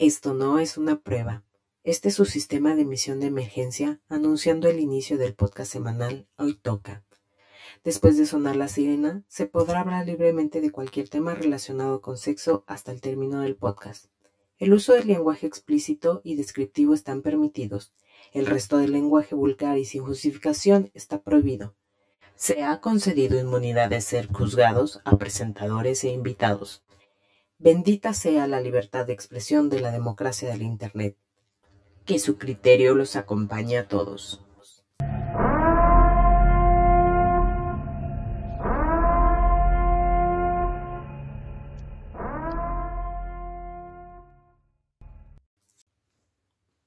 Esto no es una prueba. Este es su sistema de emisión de emergencia anunciando el inicio del podcast semanal Hoy Toca. Después de sonar la sirena, se podrá hablar libremente de cualquier tema relacionado con sexo hasta el término del podcast. El uso del lenguaje explícito y descriptivo están permitidos. El resto del lenguaje vulgar y sin justificación está prohibido. Se ha concedido inmunidad de ser juzgados a presentadores e invitados. Bendita sea la libertad de expresión de la democracia del Internet. Que su criterio los acompañe a todos.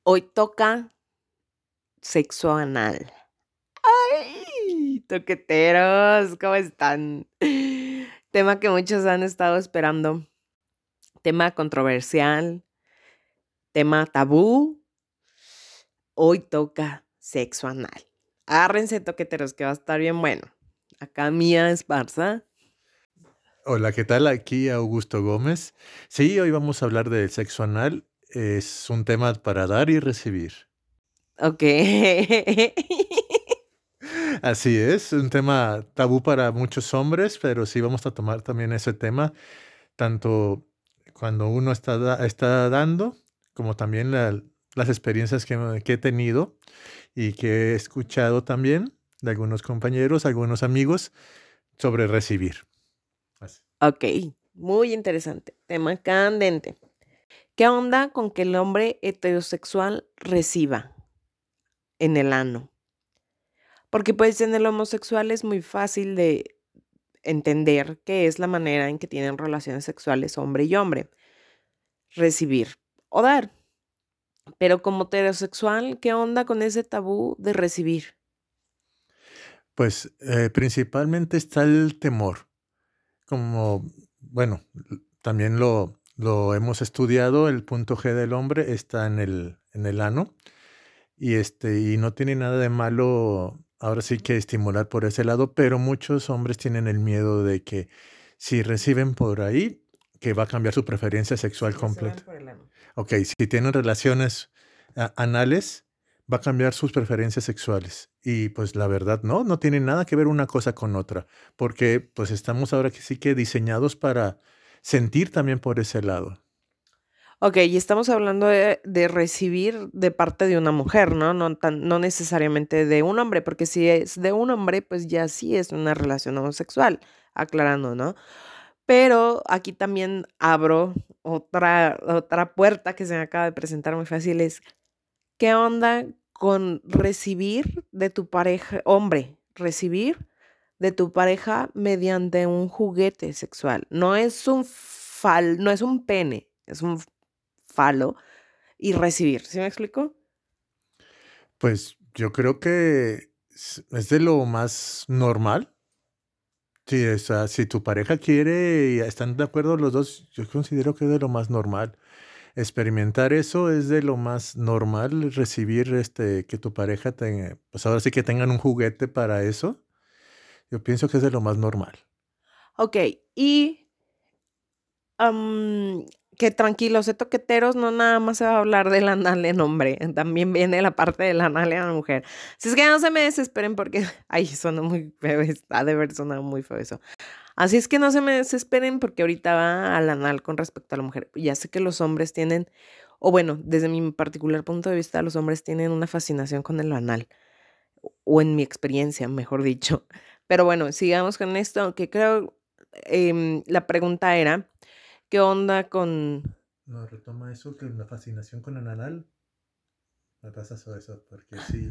Hoy toca sexo anal. ¡Ay! Toqueteros, ¿cómo están? Tema que muchos han estado esperando. Tema controversial. Tema tabú. Hoy toca sexo anal. Agárrense, toqueteros, que va a estar bien bueno. Acá Mía Esparza. Hola, ¿qué tal? Aquí Augusto Gómez. Sí, hoy vamos a hablar del sexo anal es un tema para dar y recibir. Ok. Así es, un tema tabú para muchos hombres, pero sí vamos a tomar también ese tema, tanto cuando uno está, está dando, como también las experiencias que, he tenido y que he escuchado también de algunos compañeros, algunos amigos, sobre recibir. Ok, muy interesante, tema candente. ¿Qué onda con que el hombre heterosexual reciba en el ano? Porque pues en el homosexual es muy fácil de entender que es la manera en que tienen relaciones sexuales hombre y hombre. Recibir o dar. Pero como heterosexual, ¿qué onda con ese tabú de recibir? Pues eh, principalmente está el temor. Como, bueno, también lo, lo hemos estudiado, el punto G del hombre está en el, en el ano y, este, y no tiene nada de malo ahora sí que estimular por ese lado, pero muchos hombres tienen el miedo de que si reciben por ahí, que va a cambiar su preferencia sexual completa. Ok, si tienen relaciones anales, va a cambiar sus preferencias sexuales. Y pues la verdad, no, no tiene nada que ver una cosa con otra, porque pues estamos ahora que sí que diseñados para sentir también por ese lado. Ok, y estamos hablando de, recibir de parte de una mujer, ¿no? No, tan, no necesariamente de un hombre, porque si es de un hombre, pues ya sí es una relación homosexual, aclarando, ¿no? Pero aquí también abro otra, otra puerta que se me acaba de presentar muy fácil, es, ¿qué onda con recibir de tu pareja, hombre, recibir de tu pareja mediante un juguete sexual. No es un fal, no es un pene, es un falo y recibir. ¿Sí me explico? Pues yo creo que es de lo más normal. Sí, o si tu pareja quiere y están de acuerdo los dos, yo considero que es de lo más normal. Experimentar eso es de lo más normal, recibir este que tu pareja tenga, pues ahora sí que tengan un juguete para eso. Yo pienso que es de lo más normal. Ok, y que tranquilos, de toqueteros no nada más se va a hablar del anal en hombre, también viene la parte del anal en la mujer. Si es que no se me desesperen porque, ay, suena muy feo, ha de haber sonado muy feo eso. Así es que no se me desesperen porque ahorita va al anal con respecto a la mujer. Ya sé que los hombres tienen, o bueno, desde mi particular punto de vista, los hombres tienen una fascinación con el anal, o en mi experiencia, mejor dicho. Pero bueno, sigamos con esto, que creo em, la pregunta era, ¿qué onda con... No, retoma eso, que la fascinación con el anal. Me pasa eso, porque sí.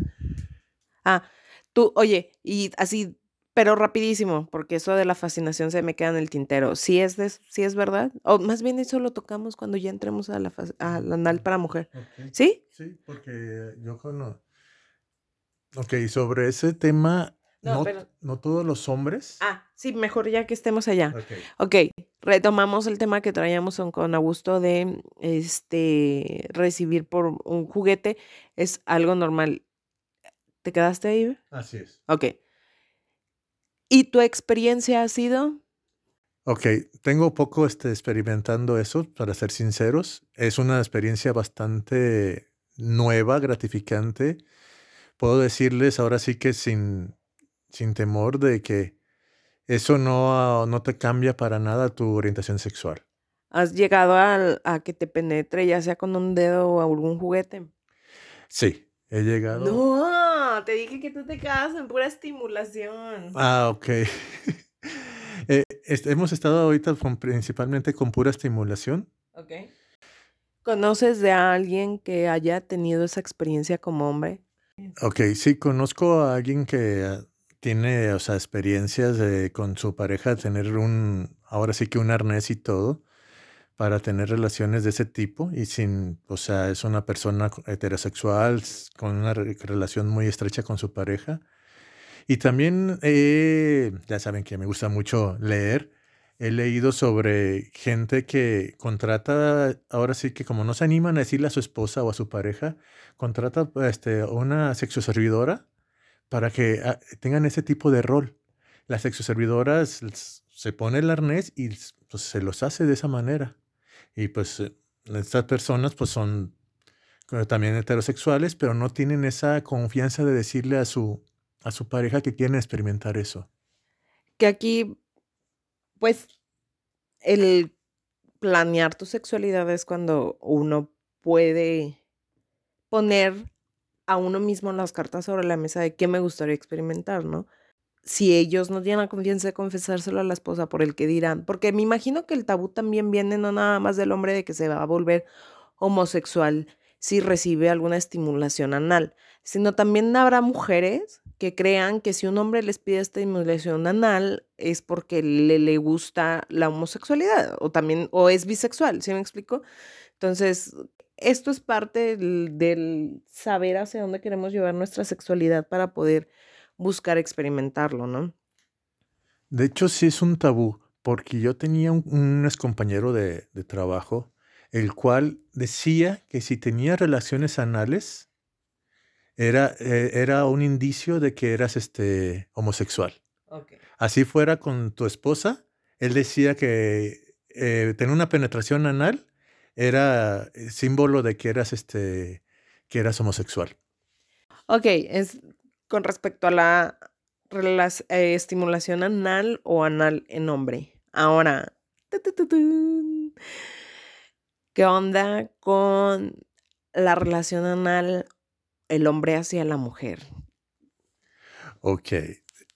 Ah, tú, oye, y así, pero rapidísimo, porque eso de la fascinación se me queda en el tintero. ¿Sí es, de, sí es verdad? O más bien eso lo tocamos cuando ya entremos a la al anal para mujer. ¿Sí? Sí, porque yo conozco... Ok, sobre ese tema no, no, todos los hombres. Ah, sí, mejor ya que estemos allá. Ok, retomamos el tema que traíamos con Augusto de este recibir por un juguete. Es algo normal. ¿Te quedaste ahí? Así es. Ok. ¿Y tu experiencia ha sido? Ok, tengo poco este, experimentando eso, para ser sinceros. Es una experiencia bastante nueva, gratificante. Puedo decirles ahora sí que sin, sin temor de que eso no, no te cambia para nada tu orientación sexual. ¿Has llegado a, a que te penetre ya sea con un dedo o algún juguete? Sí, he llegado. No, te dije que tú te quedas en pura estimulación. Ah, ok. Eh, hemos estado ahorita principalmente con pura estimulación. Ok. ¿Conoces de alguien que haya tenido esa experiencia como hombre? Ok, sí, conozco a alguien que tiene, o sea, experiencias con su pareja, tener un, ahora sí que un arnés y todo, para tener relaciones de ese tipo y sin, o sea, es una persona heterosexual con una relación muy estrecha con su pareja y también, eh, ya saben que me gusta mucho leer. He leído sobre gente que contrata, ahora sí que como no se animan a decirle a su esposa o a su pareja, contrata este, una sexoservidora para que ah, tengan ese tipo de rol. Las sexoservidoras se pone el arnés y pues, se los hace de esa manera. Y pues eh, estas personas pues son eh, también heterosexuales, pero no tienen esa confianza de decirle a su, a su pareja que quieren experimentar eso. Que aquí, pues, el planear tu sexualidad es cuando uno puede poner a uno mismo las cartas sobre la mesa de qué me gustaría experimentar, ¿no? Si ellos no tienen la confianza de confesárselo a la esposa por el que dirán, porque me imagino que el tabú también viene no nada más del hombre de que se va a volver homosexual si recibe alguna estimulación anal, sino también habrá mujeres que crean que si un hombre les pide estimulación anal es porque le, le gusta la homosexualidad o también, o es bisexual, ¿sí me explico? Entonces, esto es parte del, saber hacia dónde queremos llevar nuestra sexualidad para poder buscar experimentarlo, ¿no? De hecho, sí es un tabú, porque yo tenía un, un compañero de, de trabajo, el cual decía que si tenía relaciones anales, era, eh, era un indicio de que eras este, homosexual. Así fuera con tu esposa, él decía que eh, tener una penetración anal era eh, símbolo de que eras, este, que eras homosexual. Ok, es con respecto a la estimulación anal o anal en hombre. Ahora, ¿qué onda con la relación anal el hombre hacia la mujer. Ok,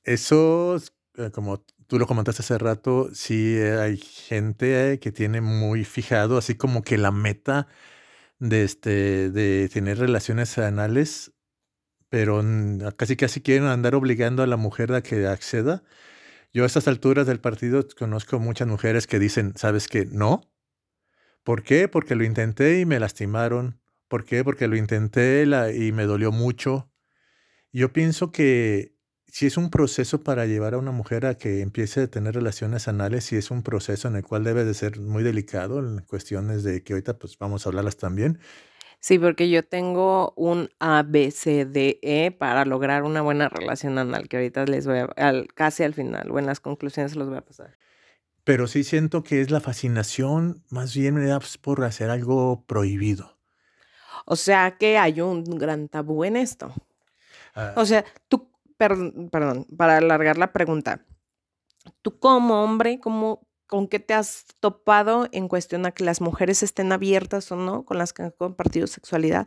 eso, eh, como tú lo comentaste hace rato, sí hay gente que tiene muy fijado, así como que la meta de, este, de tener relaciones anales, pero casi casi quieren andar obligando a la mujer a que acceda. Yo a estas alturas del partido conozco muchas mujeres que dicen, ¿sabes qué? No. ¿Por qué? Porque lo intenté y me lastimaron. ¿Por qué? Porque lo intenté y me dolió mucho. Yo pienso que si es un proceso para llevar a una mujer a que empiece a tener relaciones anales, si es un proceso en el cual debe de ser muy delicado en cuestiones de que ahorita pues vamos a hablarlas también. Sí, porque yo tengo un A, B, C, D, E para lograr una buena relación anal, que ahorita les voy a, casi al final, o en las conclusiones los voy a pasar. Pero sí siento que es la fascinación, más bien pues, por hacer algo prohibido. O sea que hay un gran tabú en esto. Ah. O sea, tú, perdón, para alargar la pregunta, tú como hombre, ¿cómo, ¿con qué te has topado en cuestión a que las mujeres estén abiertas o no con las que han compartido sexualidad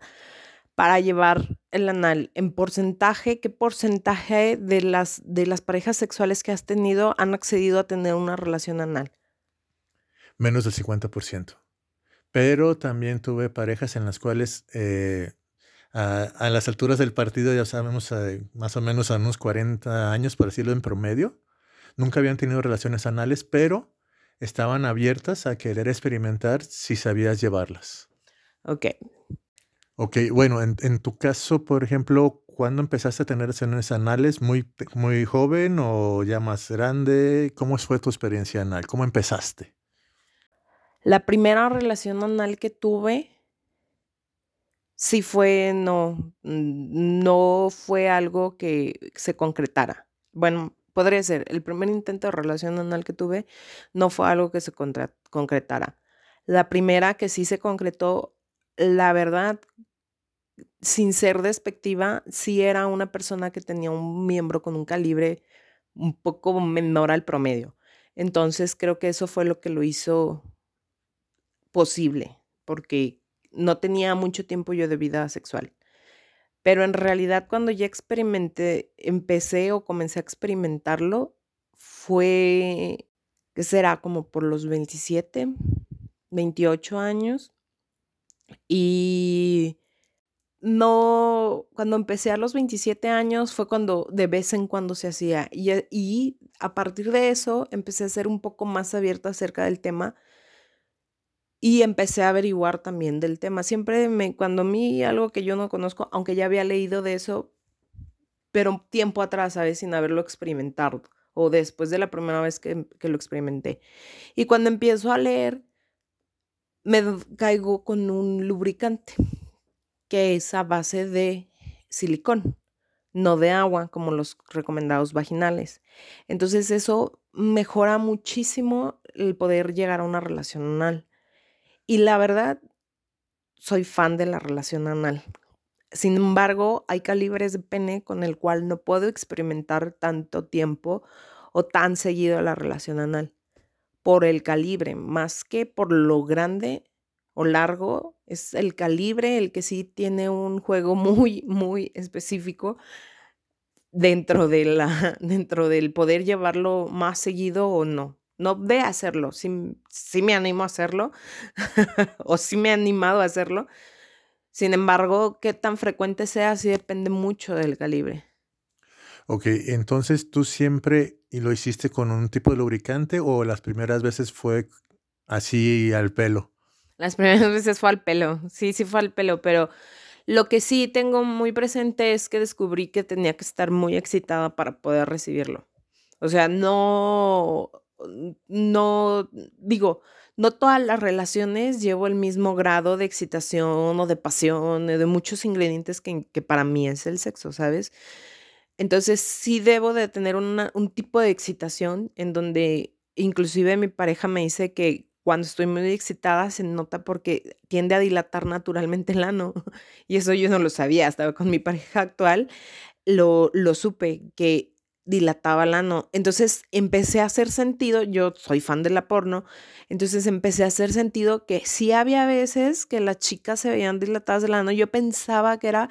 para llevar el anal? En porcentaje, ¿qué porcentaje de las, de las parejas sexuales que has tenido han accedido a tener una relación anal? Menos del 50%. Pero también tuve parejas en las cuales eh, a, las alturas del partido, ya sabemos, eh, más o menos a unos 40 años, por decirlo en promedio, nunca habían tenido relaciones anales, pero estaban abiertas a querer experimentar si sabías llevarlas. Ok. Ok, bueno, en, en tu caso, por ejemplo, ¿cuándo empezaste a tener relaciones anales? ¿Muy, ¿Muy joven o ya más grande? ¿Cómo fue tu experiencia anal? ¿Cómo empezaste? La primera relación anal que tuve, sí fue, no, no fue algo que se concretara. Bueno, podría ser, el primer intento de relación anal que tuve no fue algo que se concretara. La primera que sí se concretó, la verdad, sin ser despectiva, sí era una persona que tenía un miembro con un calibre un poco menor al promedio. Entonces creo que eso fue lo que lo hizo posible, porque no tenía mucho tiempo yo de vida sexual. Pero en realidad cuando ya experimenté, empecé o comencé a experimentarlo, fue, ¿qué será? Como por los 27, 28 años. Y no, cuando empecé a los 27 años fue cuando de vez en cuando se hacía. Y, y a partir de eso empecé a ser un poco más abierta acerca del tema y empecé a averiguar también del tema. Siempre me, cuando a mí algo que yo no conozco, aunque ya había leído de eso, pero tiempo atrás, ¿sabes? Sin haberlo experimentado o después de la primera vez que, que lo experimenté. Y cuando empiezo a leer, me caigo con un lubricante que es a base de silicón, no de agua como los recomendados vaginales. Entonces eso mejora muchísimo el poder llegar a una relación anal. Y la verdad, soy fan de la relación anal. Sin embargo, hay calibres de pene con el cual no puedo experimentar tanto tiempo o tan seguido la relación anal. Por el calibre, más que por lo grande o largo, es el calibre el que sí tiene un juego muy, muy específico dentro, de la, dentro del poder llevarlo más seguido o no. No de hacerlo, sí, me animo a hacerlo o sí me he animado a hacerlo. Sin embargo, qué tan frecuente sea, sí depende mucho del calibre. Ok, entonces tú siempre y lo hiciste con un tipo de lubricante o las primeras veces fue así al pelo? Las primeras veces fue al pelo, sí, sí fue al pelo, pero lo que sí tengo muy presente es que descubrí que tenía que estar muy excitada para poder recibirlo. O sea, no, no, digo, no todas las relaciones llevo el mismo grado de excitación o de pasión, de muchos ingredientes que, que para mí es el sexo, ¿sabes? Entonces sí debo de tener un tipo de excitación en donde inclusive mi pareja me dice que cuando estoy muy excitada se nota porque tiende a dilatar naturalmente el ano. Y eso yo no lo sabía, hasta con mi pareja actual lo, lo supe, que dilataba el ano. Entonces empecé a hacer sentido, yo soy fan de la porno, entonces empecé a hacer sentido que sí había veces que las chicas se veían dilatadas del ano. Yo pensaba que era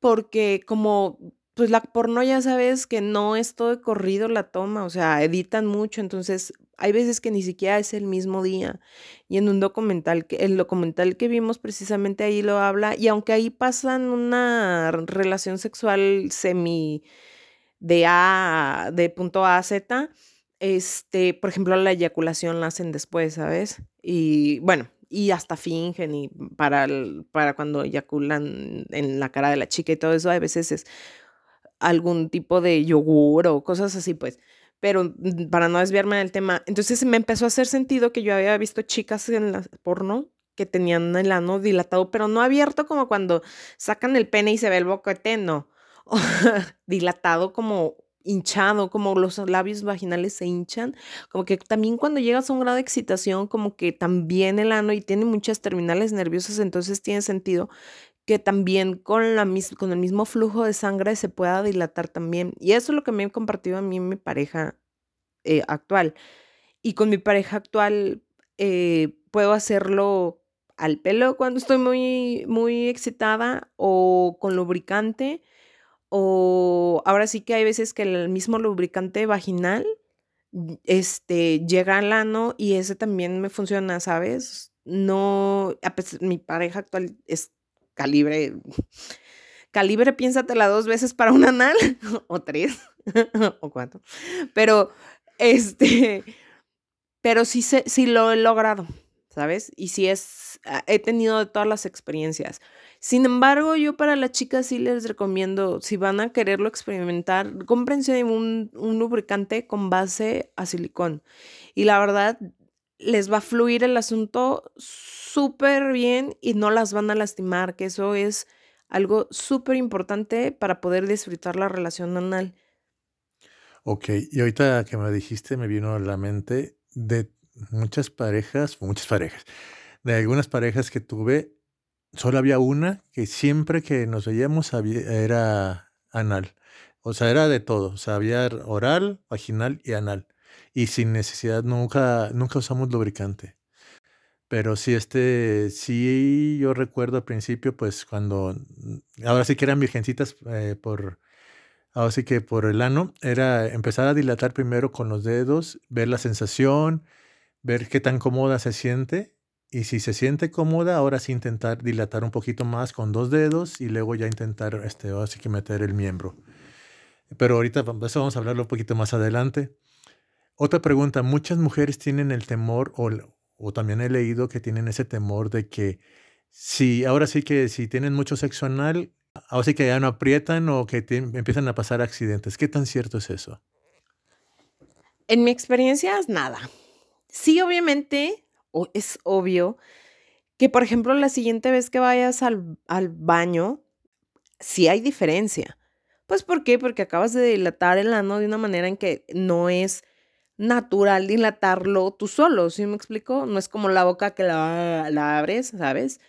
porque como pues la porno ya sabes que no es todo de corrido la toma, o sea, editan mucho, entonces hay veces que ni siquiera es el mismo día. Y en un documental, que, el documental que vimos precisamente ahí lo habla, y aunque ahí pasan una relación sexual semi de A, de punto A a Z, este, por ejemplo, la eyaculación la hacen después, ¿sabes? Y bueno, y hasta fingen y para, para cuando eyaculan en la cara de la chica y todo eso, a veces es algún tipo de yogur o cosas así, pues. Pero mm, para no desviarme del tema, entonces me empezó a hacer sentido que yo había visto chicas en la porno que tenían el ano dilatado, pero no abierto como cuando sacan el pene y se ve el boquete, no. dilatado como hinchado, como los labios vaginales se hinchan, como que también cuando llegas a un grado de excitación, como que también el ano y tiene muchas terminales nerviosas, entonces tiene sentido que también con, la, con el mismo flujo de sangre se pueda dilatar también. Y eso es lo que me he compartido a mí mi pareja eh, actual. Y con mi pareja actual eh, puedo hacerlo al pelo cuando estoy muy, muy excitada o con lubricante o ahora sí que hay veces que el mismo lubricante vaginal este, llega al ano y ese también me funciona, ¿sabes? No, mi pareja actual es calibre, calibre, piénsatela dos veces para un anal, o tres, o cuatro, pero, este, pero sí, sí lo he logrado, ¿sabes? Y sí es, ah, he tenido todas las experiencias. Sin embargo, yo para las chicas sí les recomiendo, si van a quererlo experimentar, cómprense un, un lubricante con base a silicón. Y la verdad, les va a fluir el asunto súper bien y no las van a lastimar, que eso es algo súper importante para poder disfrutar la relación anal. Ok, y ahorita que me dijiste me vino a la mente de muchas parejas, muchas parejas, de algunas parejas que tuve, solo había una que siempre que nos veíamos era anal. O sea, era de todo. O sea, había oral, vaginal y anal. Y sin necesidad, nunca, nunca usamos lubricante. Pero sí, este, sí, yo recuerdo al principio, pues cuando, ahora sí que eran virgencitas eh, por, ahora sí que por el ano, era empezar a dilatar primero con los dedos, ver la sensación, ver qué tan cómoda se siente. Y si se siente cómoda, ahora sí intentar dilatar un poquito más con dos dedos y luego ya intentar, este, ahora sí que meter el miembro. Pero ahorita eso vamos a hablarlo un poquito más adelante. Otra pregunta, muchas mujeres tienen el temor o, o también he leído que tienen ese temor de que si ahora sí que si tienen mucho sexo anal, ahora sí que ya no aprietan o que empiezan a pasar accidentes. ¿Qué tan cierto es eso? En mi experiencia es nada. Sí, obviamente, es obvio que, por ejemplo, la siguiente vez que vayas al, al baño, sí hay diferencia. Pues, ¿por qué? Porque acabas de dilatar el ano de una manera en que no es natural dilatarlo tú solo, ¿sí me explico? No es como la boca que la, la abres, ¿sabes?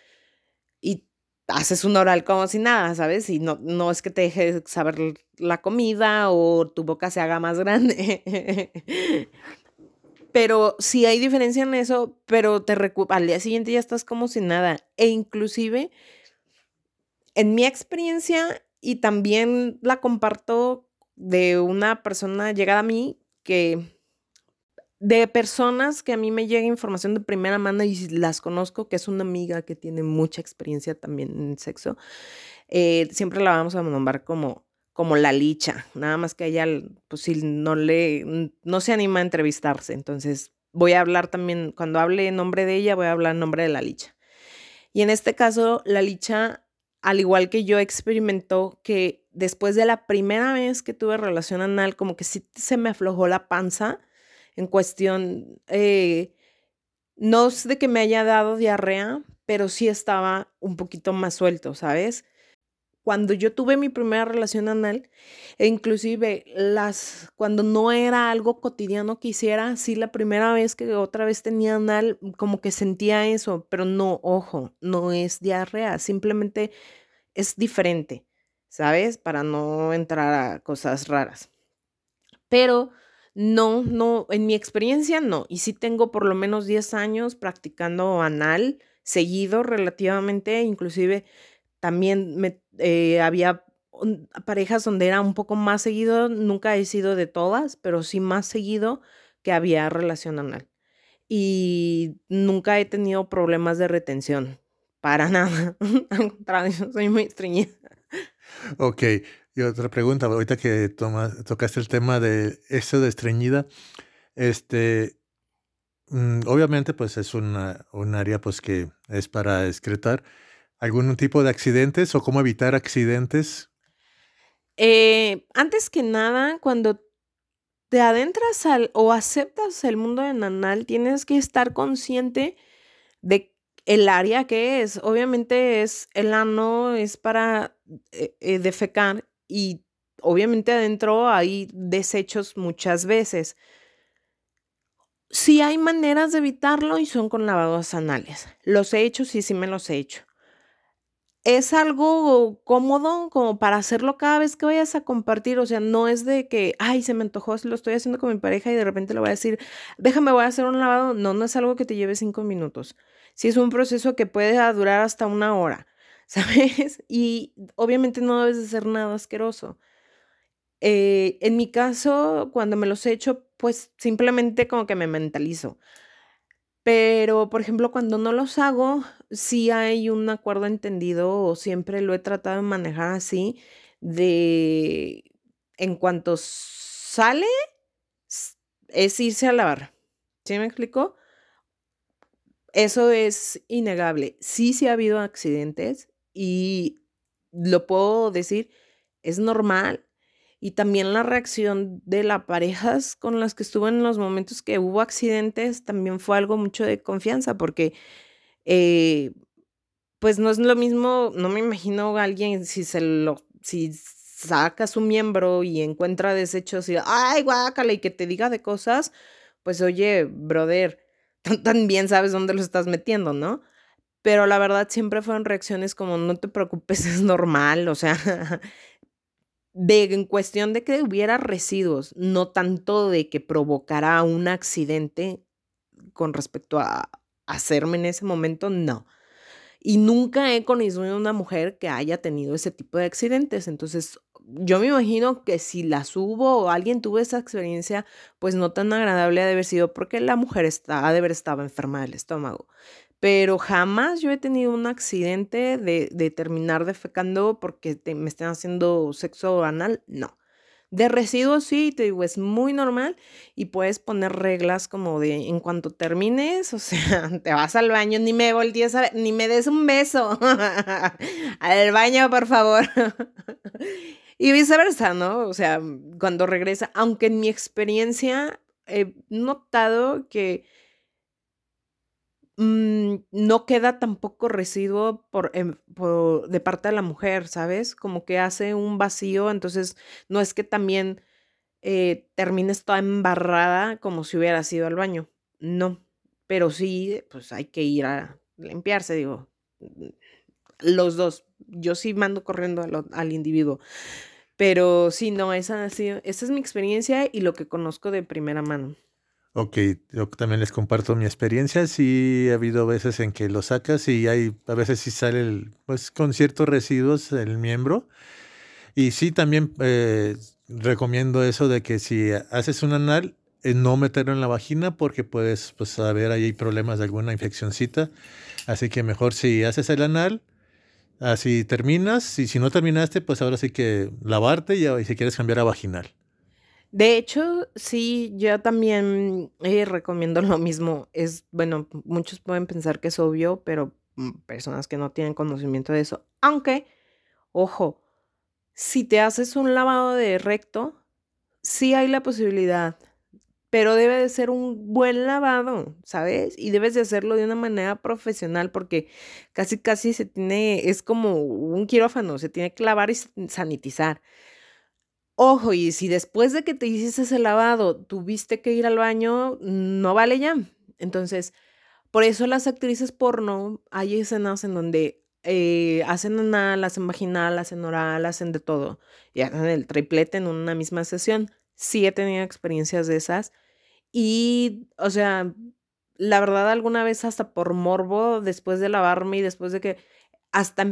Y haces un oral como si nada, ¿sabes? Y no, no es que te deje saber la comida o tu boca se haga más grande. pero sí hay diferencia en eso, pero te al día siguiente ya estás como si nada. E inclusive, en mi experiencia, y también la comparto de una persona llegada a mí que de personas que a mí me llega información de primera mano y las conozco, que es una amiga que tiene mucha experiencia también en sexo, eh, siempre la vamos a nombrar como, como la licha, nada más que ella, pues si no le, no se anima a entrevistarse, entonces voy a hablar también, cuando hable en nombre de ella, voy a hablar en nombre de la licha. Y en este caso, la licha, al igual que yo, experimentó que después de la primera vez que tuve relación anal, como que sí se me aflojó la panza, en cuestión, eh, no es de que me haya dado diarrea, pero sí estaba un poquito más suelto, ¿sabes? Cuando yo tuve mi primera relación anal, e inclusive las, cuando no era algo cotidiano que hiciera, sí la primera vez que otra vez tenía anal, como que sentía eso, pero no, ojo, no es diarrea, simplemente es diferente, ¿sabes? Para no entrar a cosas raras. Pero no, no, en mi experiencia no. Y sí tengo por lo menos 10 años practicando anal, seguido relativamente, inclusive también me, eh, había parejas donde era un poco más seguido, nunca he sido de todas, pero sí más seguido que había relación anal. Y nunca he tenido problemas de retención, para nada. Al contrario, soy muy estreñida. Ok, y otra pregunta, ahorita que tocaste el tema de eso de estreñida, este, mm, obviamente pues es una, un área pues que es para excretar. ¿Algún tipo de accidentes o cómo evitar accidentes? Eh, antes que nada, cuando te adentras al o aceptas el mundo de nanal, tienes que estar consciente de el área que es. Obviamente es el ano, es para eh, eh, defecar y obviamente adentro hay desechos muchas veces. Sí hay maneras de evitarlo y son con lavados anales. Los he hecho, sí, sí me los he hecho. Es algo cómodo como para hacerlo cada vez que vayas a compartir. O sea, no es de que, ay, se me antojó, lo estoy haciendo con mi pareja y de repente le voy a decir, déjame, voy a hacer un lavado. No, no es algo que te lleve cinco minutos. Sí es un proceso que puede durar hasta una hora. ¿sabes? Y obviamente no debes de hacer nada asqueroso. Eh, en mi caso, cuando me los he hecho, pues simplemente como que me mentalizo. Pero, por ejemplo, cuando no los hago, sí hay un acuerdo entendido o siempre lo he tratado de manejar así, de en cuanto sale, es irse a lavar. ¿Sí me explico? Eso es innegable. Sí, sí ha habido accidentes y lo puedo decir, es normal. Y también la reacción de las parejas con las que estuve en los momentos que hubo accidentes también fue algo mucho de confianza, porque eh, pues no es lo mismo, no me imagino alguien si se lo, si saca su miembro y encuentra desechos y, ay, guácala, y que te diga de cosas, pues oye, brother, también sabes dónde lo estás metiendo, ¿no? Pero la verdad siempre fueron reacciones como, no te preocupes, es normal, o sea, de, en cuestión de que hubiera residuos, no tanto de que provocara un accidente con respecto a hacerme en ese momento, no. Y nunca he conocido una mujer que haya tenido ese tipo de accidentes. Entonces, yo me imagino que si las hubo o alguien tuvo esa experiencia, pues no tan agradable ha de haber sido porque la mujer está, ha de haber estado enferma del estómago. Pero jamás yo he tenido un accidente de, terminar defecando porque me estén haciendo sexo anal, no. De residuos sí, te digo, es muy normal y puedes poner reglas como de en cuanto termines, o sea, te vas al baño, ni me voltees a ni me des un beso. al baño, por favor. y viceversa, ¿no? O sea, cuando regresa, aunque en mi experiencia he notado que Mm, no queda tampoco residuo em, por, de parte de la mujer, ¿sabes? Como que hace un vacío, entonces no es que también eh, termines toda embarrada como si hubiera ido al baño, no, pero sí, pues hay que ir a limpiarse, digo, mm, los dos, yo sí mando corriendo al, al individuo. Pero sí, no, esa, esa es mi experiencia y lo que conozco de primera mano. Ok, yo también les comparto mi experiencia. Sí, ha habido veces en que lo sacas y hay, a veces sí sale pues con ciertos residuos el miembro. Y sí, también eh, recomiendo eso de que si haces un anal, eh, no meterlo en la vagina porque puedes, pues, saber ahí problemas de alguna infeccióncita. Así que mejor si haces el anal, así terminas. Y si no terminaste, pues ahora sí que lavarte y si quieres cambiar a vaginal. De hecho, sí, yo también eh, recomiendo lo mismo. Es, bueno, muchos pueden pensar que es obvio, pero mm, personas que no tienen conocimiento de eso. Aunque, ojo, si te haces un lavado de recto, sí hay la posibilidad, pero debe de ser un buen lavado, ¿sabes? Y debes de hacerlo de una manera profesional porque casi, casi se tiene, es como un quirófano, se tiene que lavar y sanitizar. Ojo, y si después de que te hiciste ese lavado tuviste que ir al baño, no vale ya. Entonces, por eso las actrices porno, hay escenas en donde eh, hacen anal, hacen vaginal, hacen oral, hacen de todo. Y hacen el triplete en una misma sesión. Sí he tenido experiencias de esas. Y, o sea, la verdad, alguna vez hasta por morbo, después de lavarme y después de que hasta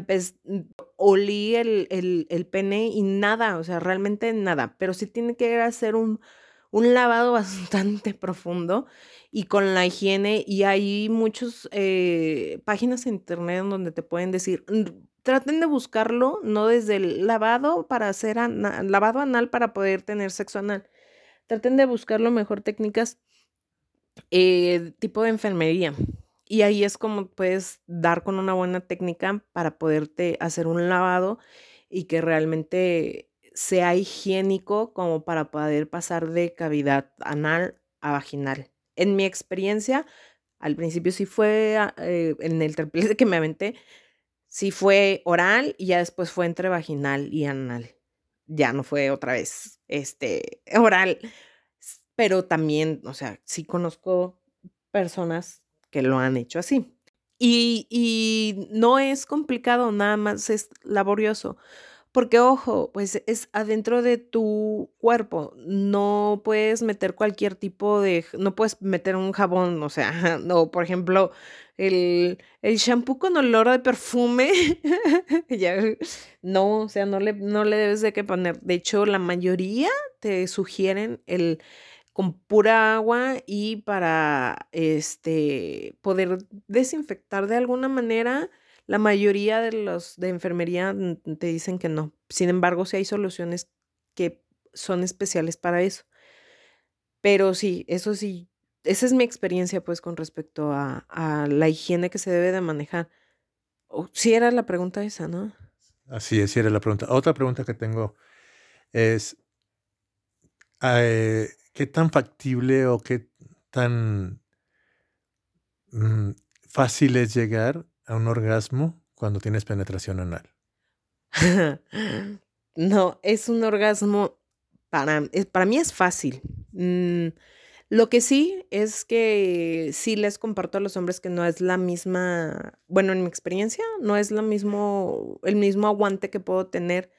olí el, el, pene y nada, o sea, realmente nada, pero sí tiene que hacer un, un lavado bastante profundo y con la higiene y hay muchas eh, páginas en internet donde te pueden decir, traten de buscarlo, no desde el lavado para hacer lavado anal para poder tener sexo anal. Traten de buscarlo mejor técnicas eh, tipo de enfermería. Y ahí es como puedes dar con una buena técnica para poderte hacer un lavado y que realmente sea higiénico como para poder pasar de cavidad anal a vaginal. En mi experiencia, al principio sí fue ah, eh, en el triple que me aventé, sí fue oral y ya después fue entre vaginal y anal. Ya no fue otra vez este oral. Pero también, o sea, sí conozco personas que lo han hecho así. Y, y no es complicado, nada más es laborioso. Porque, ojo, pues es adentro de tu cuerpo. No puedes meter cualquier tipo de. No puedes meter un jabón, o sea, no, por ejemplo, el, el shampoo con olor de perfume. ya, no, o sea, no le, no le debes de que poner. De hecho, la mayoría te sugieren el con pura agua y para este poder desinfectar de alguna manera. La mayoría de los de enfermería te dicen que no. Sin embargo, sí hay soluciones que son especiales para eso. Pero sí, eso sí, esa es mi experiencia pues con respecto a, la higiene que se debe de manejar. sí era la pregunta esa, ¿no? Así es, sí era la pregunta. Otra pregunta que tengo es, eh, ¿Qué tan factible o qué tan mm, fácil es llegar a un orgasmo cuando tienes penetración anal? no, es un orgasmo, para, para mí es fácil. Mm, lo que sí es que sí les comparto a los hombres que no es la misma, bueno, en mi experiencia, no es lo mismo, el mismo aguante que puedo tener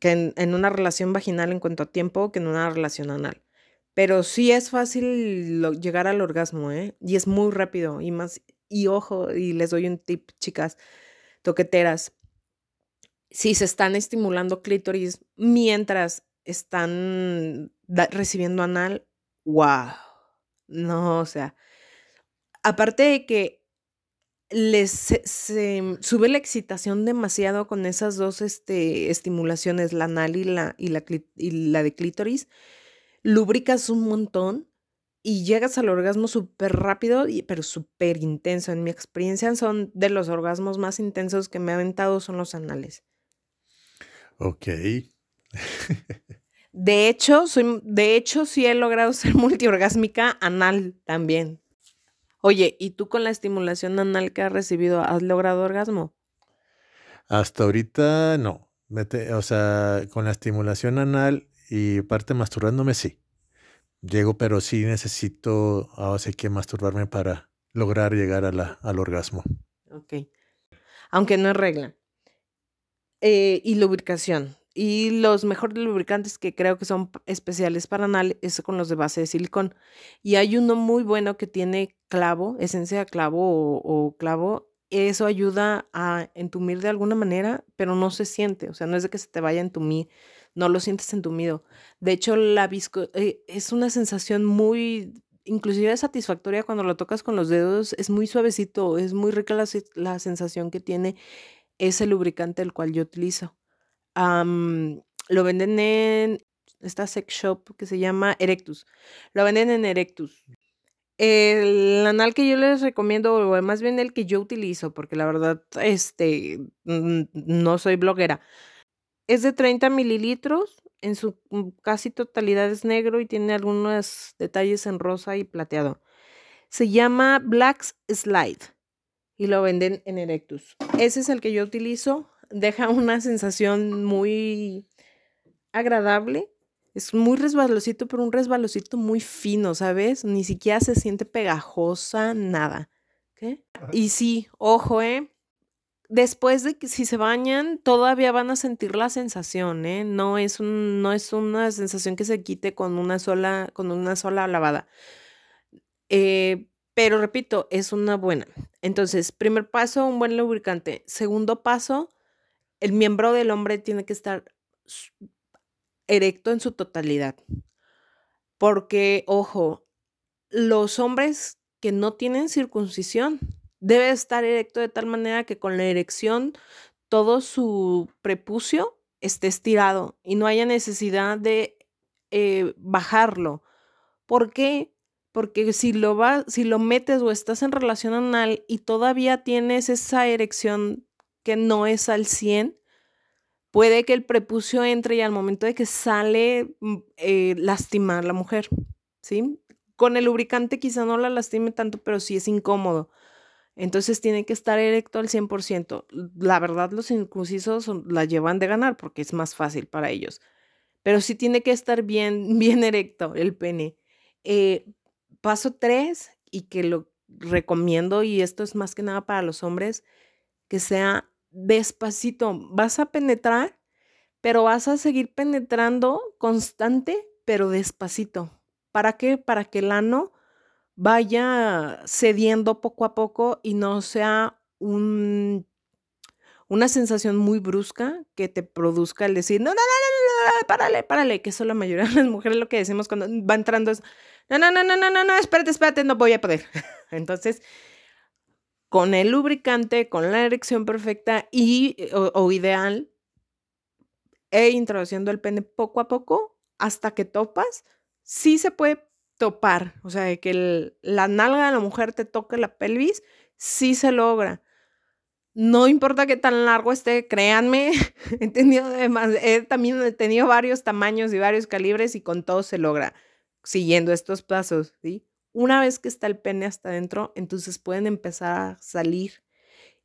que en, una relación vaginal en cuanto a tiempo que en una relación anal. Pero sí es fácil llegar al orgasmo, ¿eh? Y es muy rápido y más, y ojo, y les doy un tip, chicas, toqueteras. Si se están estimulando clítoris mientras están recibiendo anal, wow. No, o sea, aparte de que les se, sube la excitación demasiado con esas dos este, estimulaciones, la anal y la, y la, y la de clítoris, lubricas un montón y llegas al orgasmo súper rápido, pero súper intenso. En mi experiencia son de los orgasmos más intensos que me ha aventado son los anales. Ok. De hecho, soy, de hecho, sí he logrado ser multiorgásmica anal también. Oye, ¿y tú con la estimulación anal que has recibido, has logrado orgasmo? Hasta ahorita no. o sea, con la estimulación anal y parte masturbándome, sí. Llego, pero sí necesito, así que masturbarme para lograr llegar a la, al orgasmo. Ok. Aunque no es regla. Eh, y lubricación. Y los mejores lubricantes que creo que son especiales para anal es con los de base de silicón. Y hay uno muy bueno que tiene clavo, esencia de clavo o, clavo. Eso ayuda a entumir de alguna manera, pero no se siente. O sea, no es de que se te vaya a entumir, no lo sientes entumido. De hecho, la visco eh, es una sensación muy, inclusive satisfactoria cuando lo tocas con los dedos. Es muy suavecito, es muy rica la, la sensación que tiene ese lubricante el cual yo utilizo lo venden en esta sex shop que se llama Erectus. Lo venden en Erectus. El anal que yo les recomiendo, o más bien el que yo utilizo, porque la verdad, este, no soy bloguera, es de 30 mililitros, en su mm, casi totalidad es negro y tiene algunos detalles en rosa y plateado. Se llama Black Slide y lo venden en Erectus. Ese es el que yo utilizo deja una sensación muy agradable. Es muy resbalosito, pero un resbalosito muy fino, ¿sabes? Ni siquiera se siente pegajosa, nada. ¿Qué? Y sí, ojo, ¿eh? Después de que si se bañan, todavía van a sentir la sensación, ¿eh? No es, un, no es una sensación que se quite con una sola, con una sola lavada. Eh, pero repito, es una buena. Entonces, primer paso, un buen lubricante. Segundo paso, el miembro del hombre tiene que estar erecto en su totalidad. Porque, ojo, los hombres que no tienen circuncisión debe estar erecto de tal manera que con la erección todo su prepucio esté estirado y no haya necesidad de eh, bajarlo. ¿Por qué? Porque si lo, va, si lo metes o estás en relación anal y todavía tienes esa erección que no es al 100, puede que el prepucio entre y al momento de que sale mm, eh, lastimar la mujer, ¿sí? Con el lubricante quizá no la lastime tanto, pero sí es incómodo. Entonces tiene que estar erecto al 100%. La verdad, los inclusisos la llevan de ganar porque es más fácil para ellos. Pero sí tiene que estar bien, bien erecto el pene. Eh, paso 3, y que lo recomiendo, y esto es más que nada para los hombres, que sea despacito. Vas a penetrar, pero vas a seguir penetrando constante, pero despacito. ¿Para qué? Para que el ano vaya cediendo poco a poco y no sea un, una sensación muy brusca que te produzca el decir, no, no, no, no, no, párale, párale, que eso la mayoría de las mujeres lo que decimos cuando va entrando es, no, no, no, no, no, no, no, espérate, espérate, no voy a poder. Entonces, con el lubricante, con la erección perfecta y, eh, o, ideal, e introduciendo el pene poco a poco hasta que topas, sí se puede topar, o sea, que la nalga de la mujer te toque la pelvis, sí se logra. No importa qué tan largo esté, créanme, he tenido he también he tenido varios tamaños y varios calibres y con todo se logra siguiendo estos pasos, ¿sí? Una vez que está el pene hasta adentro, entonces pueden empezar a salir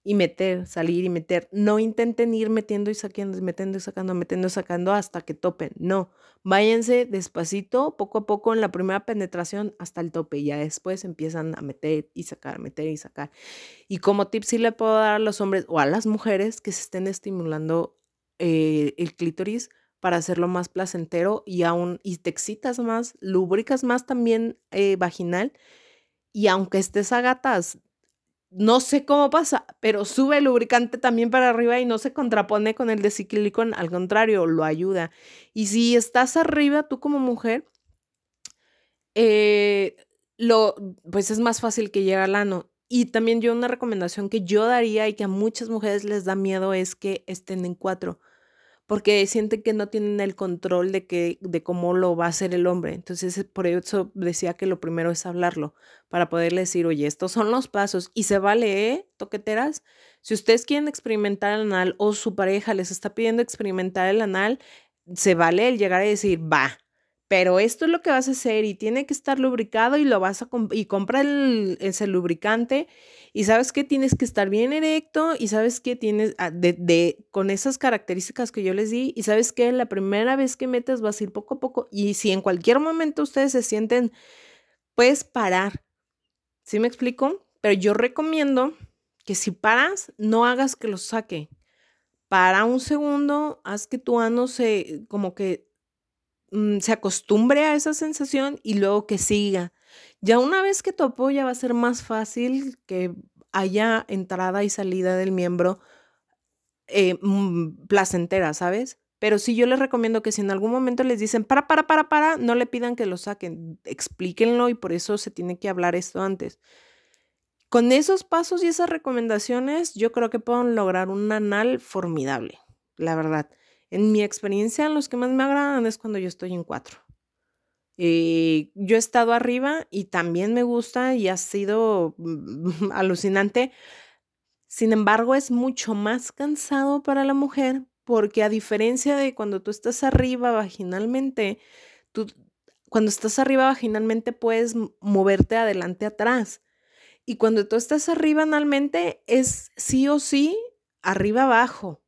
y meter, salir y meter. No intenten ir metiendo y sacando, metiendo y sacando, metiendo y sacando hasta que topen. No, váyanse despacito, poco a poco en la primera penetración hasta el tope. Y ya después empiezan a meter y sacar, meter y sacar. Y como tip sí le puedo dar a los hombres o a las mujeres que se estén estimulando eh, el clítoris para hacerlo más placentero y aún y te excitas más, lubricas más también eh, vaginal. Y aunque estés a gatas no sé cómo pasa, pero sube el lubricante también para arriba y no se contrapone con el de silicón, al contrario, lo ayuda. Y si estás arriba, tú como mujer, eh, lo, pues es más fácil que llegue al ano. Y también yo una recomendación que yo daría y que a muchas mujeres les da miedo es que estén en cuatro porque sienten que no tienen el control de, que, de cómo lo va a hacer el hombre. Entonces, por eso decía que lo primero es hablarlo, para poderle decir, oye, estos son los pasos y se vale, ¿eh? Toqueteras. Si ustedes quieren experimentar el anal o su pareja les está pidiendo experimentar el anal, se vale el llegar a decir, va, pero esto es lo que vas a hacer y tiene que estar lubricado y lo vas a y compra el, ese lubricante y sabes que tienes que estar bien erecto y sabes que tienes ah, de, con esas características que yo les di y sabes que la primera vez que metes vas a ir poco a poco y si en cualquier momento ustedes se sienten puedes parar. ¿Sí me explico? Pero yo recomiendo que si paras no hagas que lo saque. Para un segundo, haz que tu ano se como que Mm, se acostumbre a esa sensación y luego que siga. Ya una vez que topo, ya va a ser más fácil que haya entrada y salida del miembro eh, mm, placentera, ¿sabes? Pero sí yo les recomiendo que si en algún momento les dicen para, para, para, para, no le pidan que lo saquen, explíquenlo y por eso se tiene que hablar esto antes. Con esos pasos y esas recomendaciones, yo creo que pueden lograr un anal formidable, la verdad. En mi experiencia, los que más me agradan es cuando yo estoy en cuatro. Y yo he estado arriba y también me gusta y ha sido mm, alucinante. Sin embargo, es mucho más cansado para la mujer porque a diferencia de cuando tú estás arriba vaginalmente, tú cuando estás arriba vaginalmente puedes moverte adelante atrás. Y cuando tú estás arriba analmente es sí o sí arriba abajo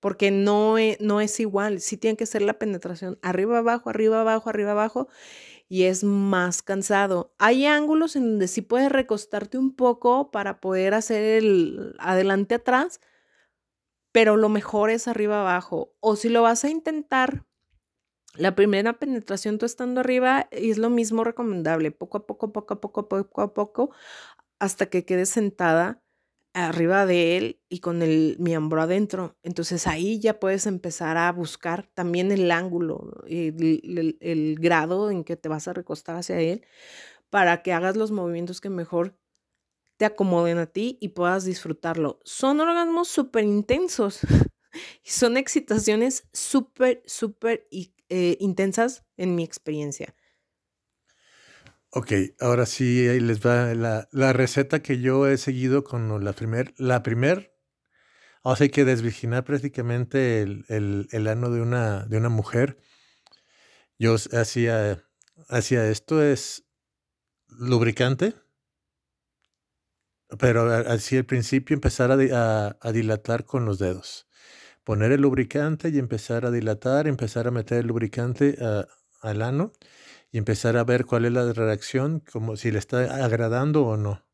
porque no es, no es igual, sí tiene que ser la penetración arriba, abajo, arriba, abajo, arriba, abajo, y es más cansado. Hay ángulos en donde sí puedes recostarte un poco para poder hacer el adelante, atrás, pero lo mejor es arriba, abajo. O si lo vas a intentar, la primera penetración tú estando arriba es lo mismo recomendable, poco a poco, poco a poco, poco a poco, hasta que quedes sentada arriba de él y con el miembro adentro. Entonces ahí ya puedes empezar a buscar también el ángulo, el, el, grado en que te vas a recostar hacia él para que hagas los movimientos que mejor te acomoden a ti y puedas disfrutarlo. Son orgasmos súper intensos y son excitaciones súper, súper eh, intensas en mi experiencia. Ok, ahora sí, les va la, la receta que yo he seguido con la primer, la primer, o sea, hay que desvirginar prácticamente el, el, el ano de una, de una mujer. Yo hacía, hacía esto, es lubricante, pero así al principio empezar a, a, dilatar con los dedos. Poner el lubricante y empezar a dilatar, empezar a meter el lubricante al ano y empezar a ver cuál es la reacción, como si le está agradando o no.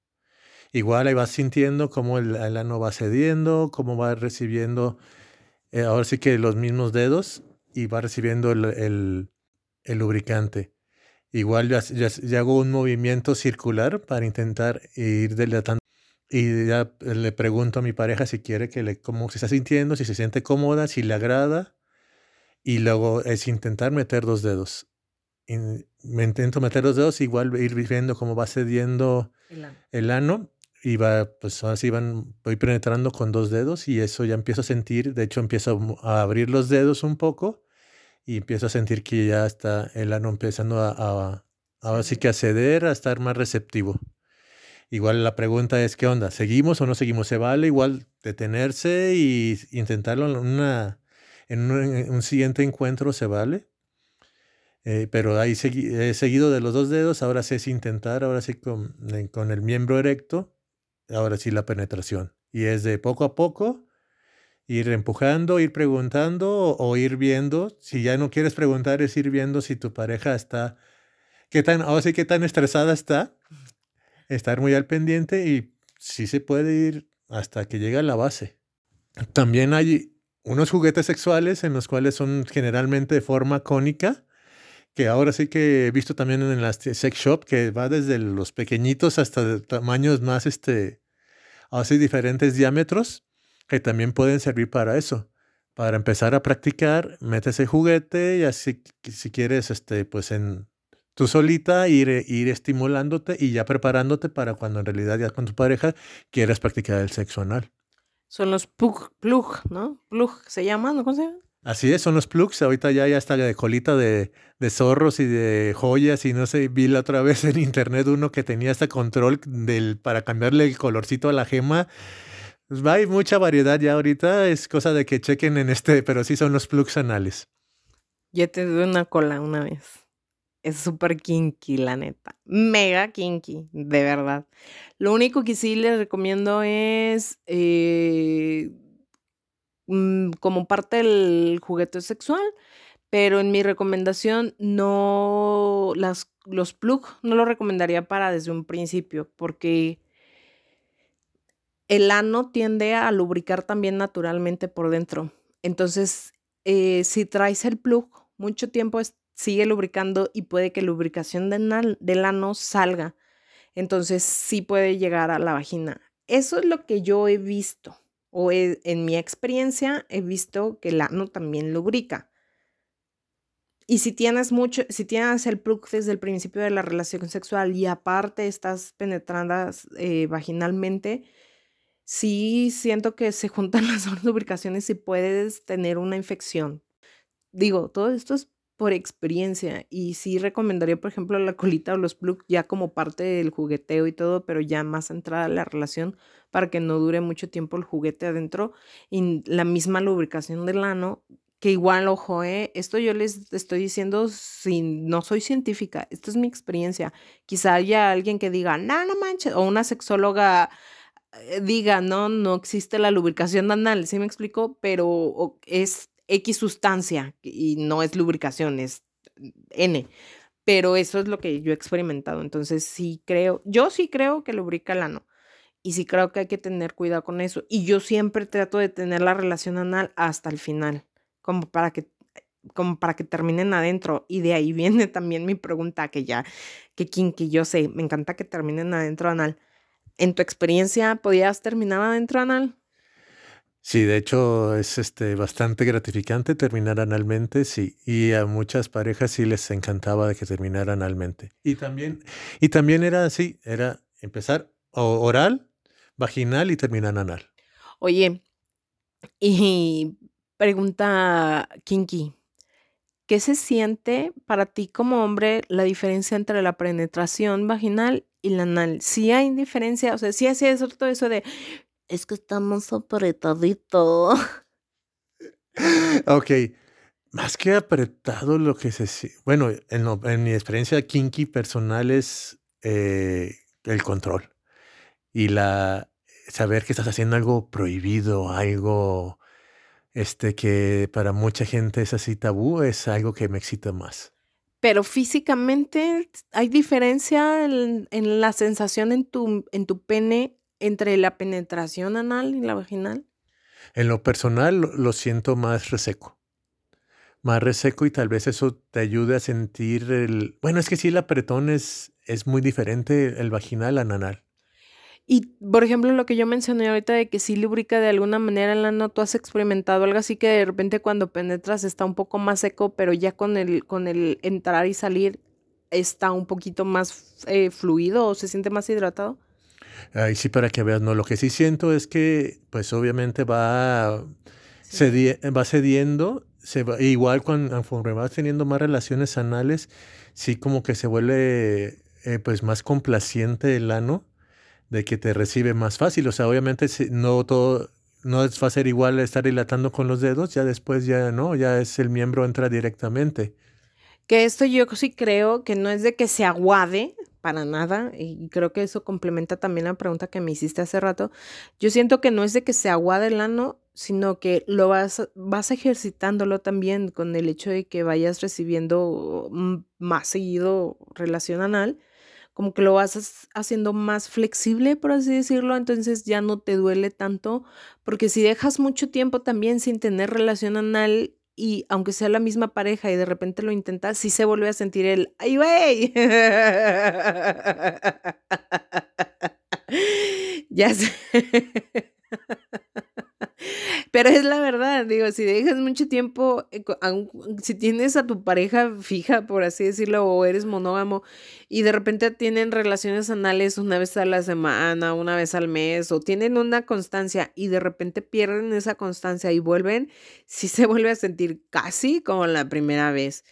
Igual ahí vas sintiendo cómo el, ano va cediendo, cómo va recibiendo, eh, ahora sí que los mismos dedos y va recibiendo el, lubricante. Igual ya, hago un movimiento circular para intentar ir dilatando. Y ya le pregunto a mi pareja si quiere que le, cómo se está sintiendo, si se siente cómoda, si le agrada. Y luego es intentar meter dos dedos me intento meter los dedos, igual ir viendo cómo va cediendo el ano. y va, pues ahora sí van, voy penetrando con dos dedos y eso ya empiezo a sentir, de hecho empiezo a abrir los dedos un poco y empiezo a sentir que ya está el ano empezando a, a ahora sí que a ceder, a estar más receptivo. Igual la pregunta es, ¿qué onda? ¿Seguimos o no seguimos? ¿Se vale igual detenerse y intentarlo en, una, en un siguiente encuentro? ¿Se vale? Eh, pero ahí he seguido de los dos dedos, ahora sí es intentar, ahora sí con, con, el miembro erecto, ahora sí la penetración. Y es de poco a poco, ir empujando, ir preguntando o, ir viendo. Si ya no quieres preguntar, es ir viendo si tu pareja está, qué tan, o sí, qué tan estresada está. Estar muy al pendiente y si se puede ir hasta que llegue a la base. También hay unos juguetes sexuales en los cuales son generalmente de forma cónica, que ahora sí que he visto también en las sex shop, que va desde los pequeñitos hasta tamaños más, este, así diferentes diámetros que también pueden servir para eso. Para empezar a practicar, metes el juguete y así si quieres, este, pues en tú solita ir, ir estimulándote y ya preparándote para cuando en realidad ya con tu pareja quieras practicar el sexo anal. Son los plug, plug ¿no? Plug se llaman, ¿no? ¿Cómo se llama? Así es, son los plugs. Ahorita ya, está de colita de, de, zorros y de joyas. Y no sé, vi la otra vez en internet uno que tenía este control del, para cambiarle el colorcito a la gema. Pues hay mucha variedad ya ahorita, es cosa de que chequen en este, pero sí son los plugs anales. Yo te doy una cola una vez. Es súper kinky, la neta. Mega kinky, de verdad. Lo único que sí les recomiendo es eh, mm, como parte del juguete sexual, pero en mi recomendación no las, los plugs no lo recomendaría para desde un principio, porque el ano tiende a lubricar también naturalmente por dentro. Entonces, eh, si traes el plug mucho tiempo, sigue lubricando y puede que lubricación del ano salga. Entonces, sí puede llegar a la vagina. Eso es lo que yo he visto. O en mi experiencia he visto que el ano también lubrica. Y si tienes mucho, si tienes el plug desde el principio de la relación sexual y aparte estás penetrando eh, vaginalmente, sí siento que se juntan las lubricaciones y puedes tener una infección. Digo, todo esto es por experiencia y sí recomendaría, por ejemplo, la colita o los plugs ya como parte del jugueteo y todo, pero ya más entrada la relación para que no dure mucho tiempo el juguete adentro y la misma lubricación del ano que igual, ojo, ¿eh? esto yo les estoy diciendo sin, no soy científica, esto es mi experiencia. Quizá haya alguien que diga, no, no manches, o una sexóloga eh, diga, no, no existe la lubricación anal, ¿sí me explico? Pero es X sustancia y no es lubricación, es N. Pero eso es lo que yo he experimentado. Entonces sí creo, yo sí creo que lubrica el ano. Y sí creo que hay que tener cuidado con eso. Y yo siempre trato de tener la relación anal hasta el final, como para que como para que terminen adentro. Y de ahí viene también mi pregunta, que ya, que que yo sé, me encanta que terminen adentro anal. ¿En tu experiencia podías terminar adentro anal? Sí, de hecho es este bastante gratificante terminar analmente, sí, y a muchas parejas sí les encantaba de que terminaran analmente. Y también y también era así, era empezar oral, vaginal y terminar anal. Oye, y pregunta Kinky, ¿qué se siente para ti como hombre la diferencia entre la penetración vaginal y la anal? Si hay diferencia, o sea, sí así es todo eso de es que estamos apretaditos. ok. Más que apretado, lo que se. Bueno, en, mi experiencia kinky personal es eh, el control. Y la. Saber que estás haciendo algo prohibido, algo. Este que para mucha gente es así tabú, es algo que me excita más. Pero físicamente hay diferencia en, en la sensación en tu, en tu pene entre la penetración anal y la vaginal? En lo personal lo siento más reseco. Más reseco y tal vez eso te ayude a sentir el... Bueno, es que sí, el apretón es, es muy diferente el vaginal al anal. Y, por ejemplo, lo que yo mencioné ahorita de que sí lubrica de alguna manera el ano, ¿tú has experimentado algo así que de repente cuando penetras está un poco más seco, pero ya con el, con el entrar y salir está un poquito más eh, fluido o se siente más hidratado? Ahí sí, para que veas, no, lo que sí siento es que, pues obviamente va, va cediendo, se va, igual cuando conforme vas teniendo más relaciones anales, sí como que se vuelve eh, pues más complaciente el ano, de que te recibe más fácil. O sea, obviamente no todo, no es fácil igual estar dilatando con los dedos, ya después ya no, ya es el miembro entra directamente. Que esto yo sí creo que no es de que se aguade, para nada, y creo que eso complementa también la pregunta que me hiciste hace rato. Yo siento que no es de que se aguade el ano, sino que lo vas, vas ejercitándolo también con el hecho de que vayas recibiendo más seguido relación anal, como que lo vas haciendo más flexible, por así decirlo, entonces ya no te duele tanto, porque si dejas mucho tiempo también sin tener relación anal, y aunque sea la misma pareja y de repente lo intentas, sí se vuelve a sentir el ¡ay, güey! ya sé. Pero es la verdad, digo, si dejas mucho tiempo, eh, si tienes a tu pareja fija, por así decirlo, o eres monógamo, y de repente tienen relaciones anales una vez a la semana, una vez al mes, o tienen una constancia y de repente pierden esa constancia y vuelven, sí se vuelve a sentir casi como la primera vez.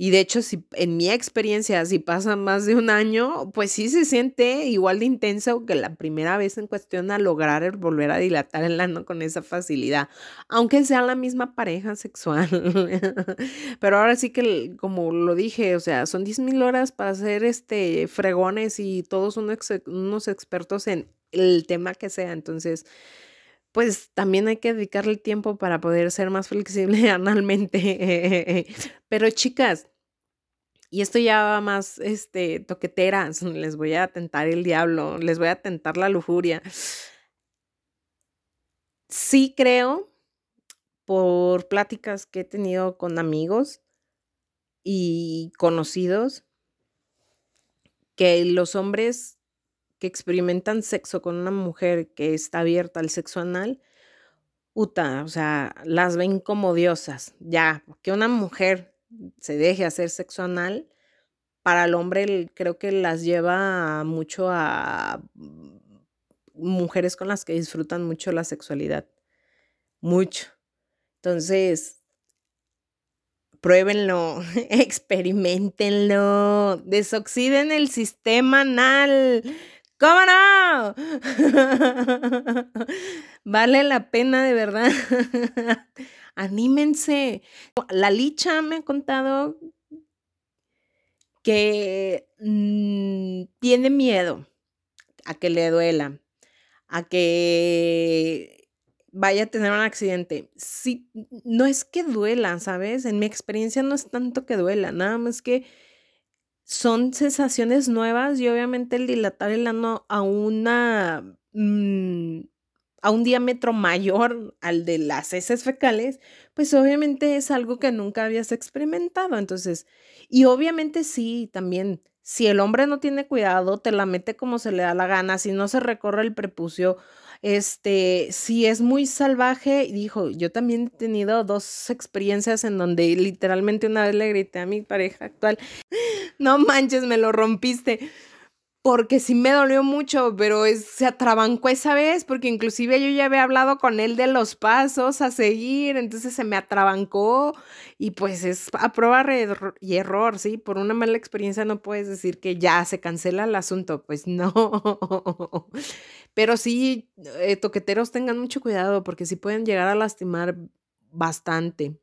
Y de hecho, si en mi experiencia, si pasa más de un año, pues sí se siente igual de intenso que la primera vez en cuestión a lograr volver a dilatar el ano con esa facilidad, aunque sea la misma pareja sexual. Pero ahora sí que, como lo dije, o sea, son 10 mil horas para hacer este fregones y todos unos expertos en el tema que sea. Entonces, pues también hay que dedicarle tiempo para poder ser más flexible analmente. Pero chicas, y esto ya va más este, toqueteras, les voy a tentar el diablo, les voy a tentar la lujuria. Sí creo, por pláticas que he tenido con amigos y conocidos, que los hombres que experimentan sexo con una mujer que está abierta al sexo anal, uta, o sea, las ven como diosas. Ya, que una mujer se deje hacer sexo anal, para el hombre creo que las lleva mucho a mujeres con las que disfrutan mucho la sexualidad. Mucho. Entonces, pruébenlo, experimentenlo, desoxiden el sistema anal. ¿Cómo no? vale la pena de verdad. Anímense. La licha me ha contado que mm, tiene miedo a que le duela, a que vaya a tener un accidente. Sí, no es que duela, ¿sabes? En mi experiencia no es tanto que duela, nada más que son sensaciones nuevas y obviamente el dilatar el ano a una mm, a un diámetro mayor al de las heces fecales, pues obviamente es algo que nunca habías experimentado. Entonces, y obviamente sí, también, si el hombre no tiene cuidado, te la mete como se le da la gana, si no se recorre el prepucio, este, si es muy salvaje, dijo, yo también he tenido dos experiencias en donde literalmente una vez le grité a mi pareja actual, no manches, me lo rompiste porque sí me dolió mucho, pero se atrabancó esa vez, porque inclusive yo ya había hablado con él de los pasos a seguir, entonces se me atrabancó y pues es a prueba y error, ¿sí? Por una mala experiencia no puedes decir que ya se cancela el asunto, pues no. Pero sí, eh, toqueteros tengan mucho cuidado porque sí pueden llegar a lastimar bastante.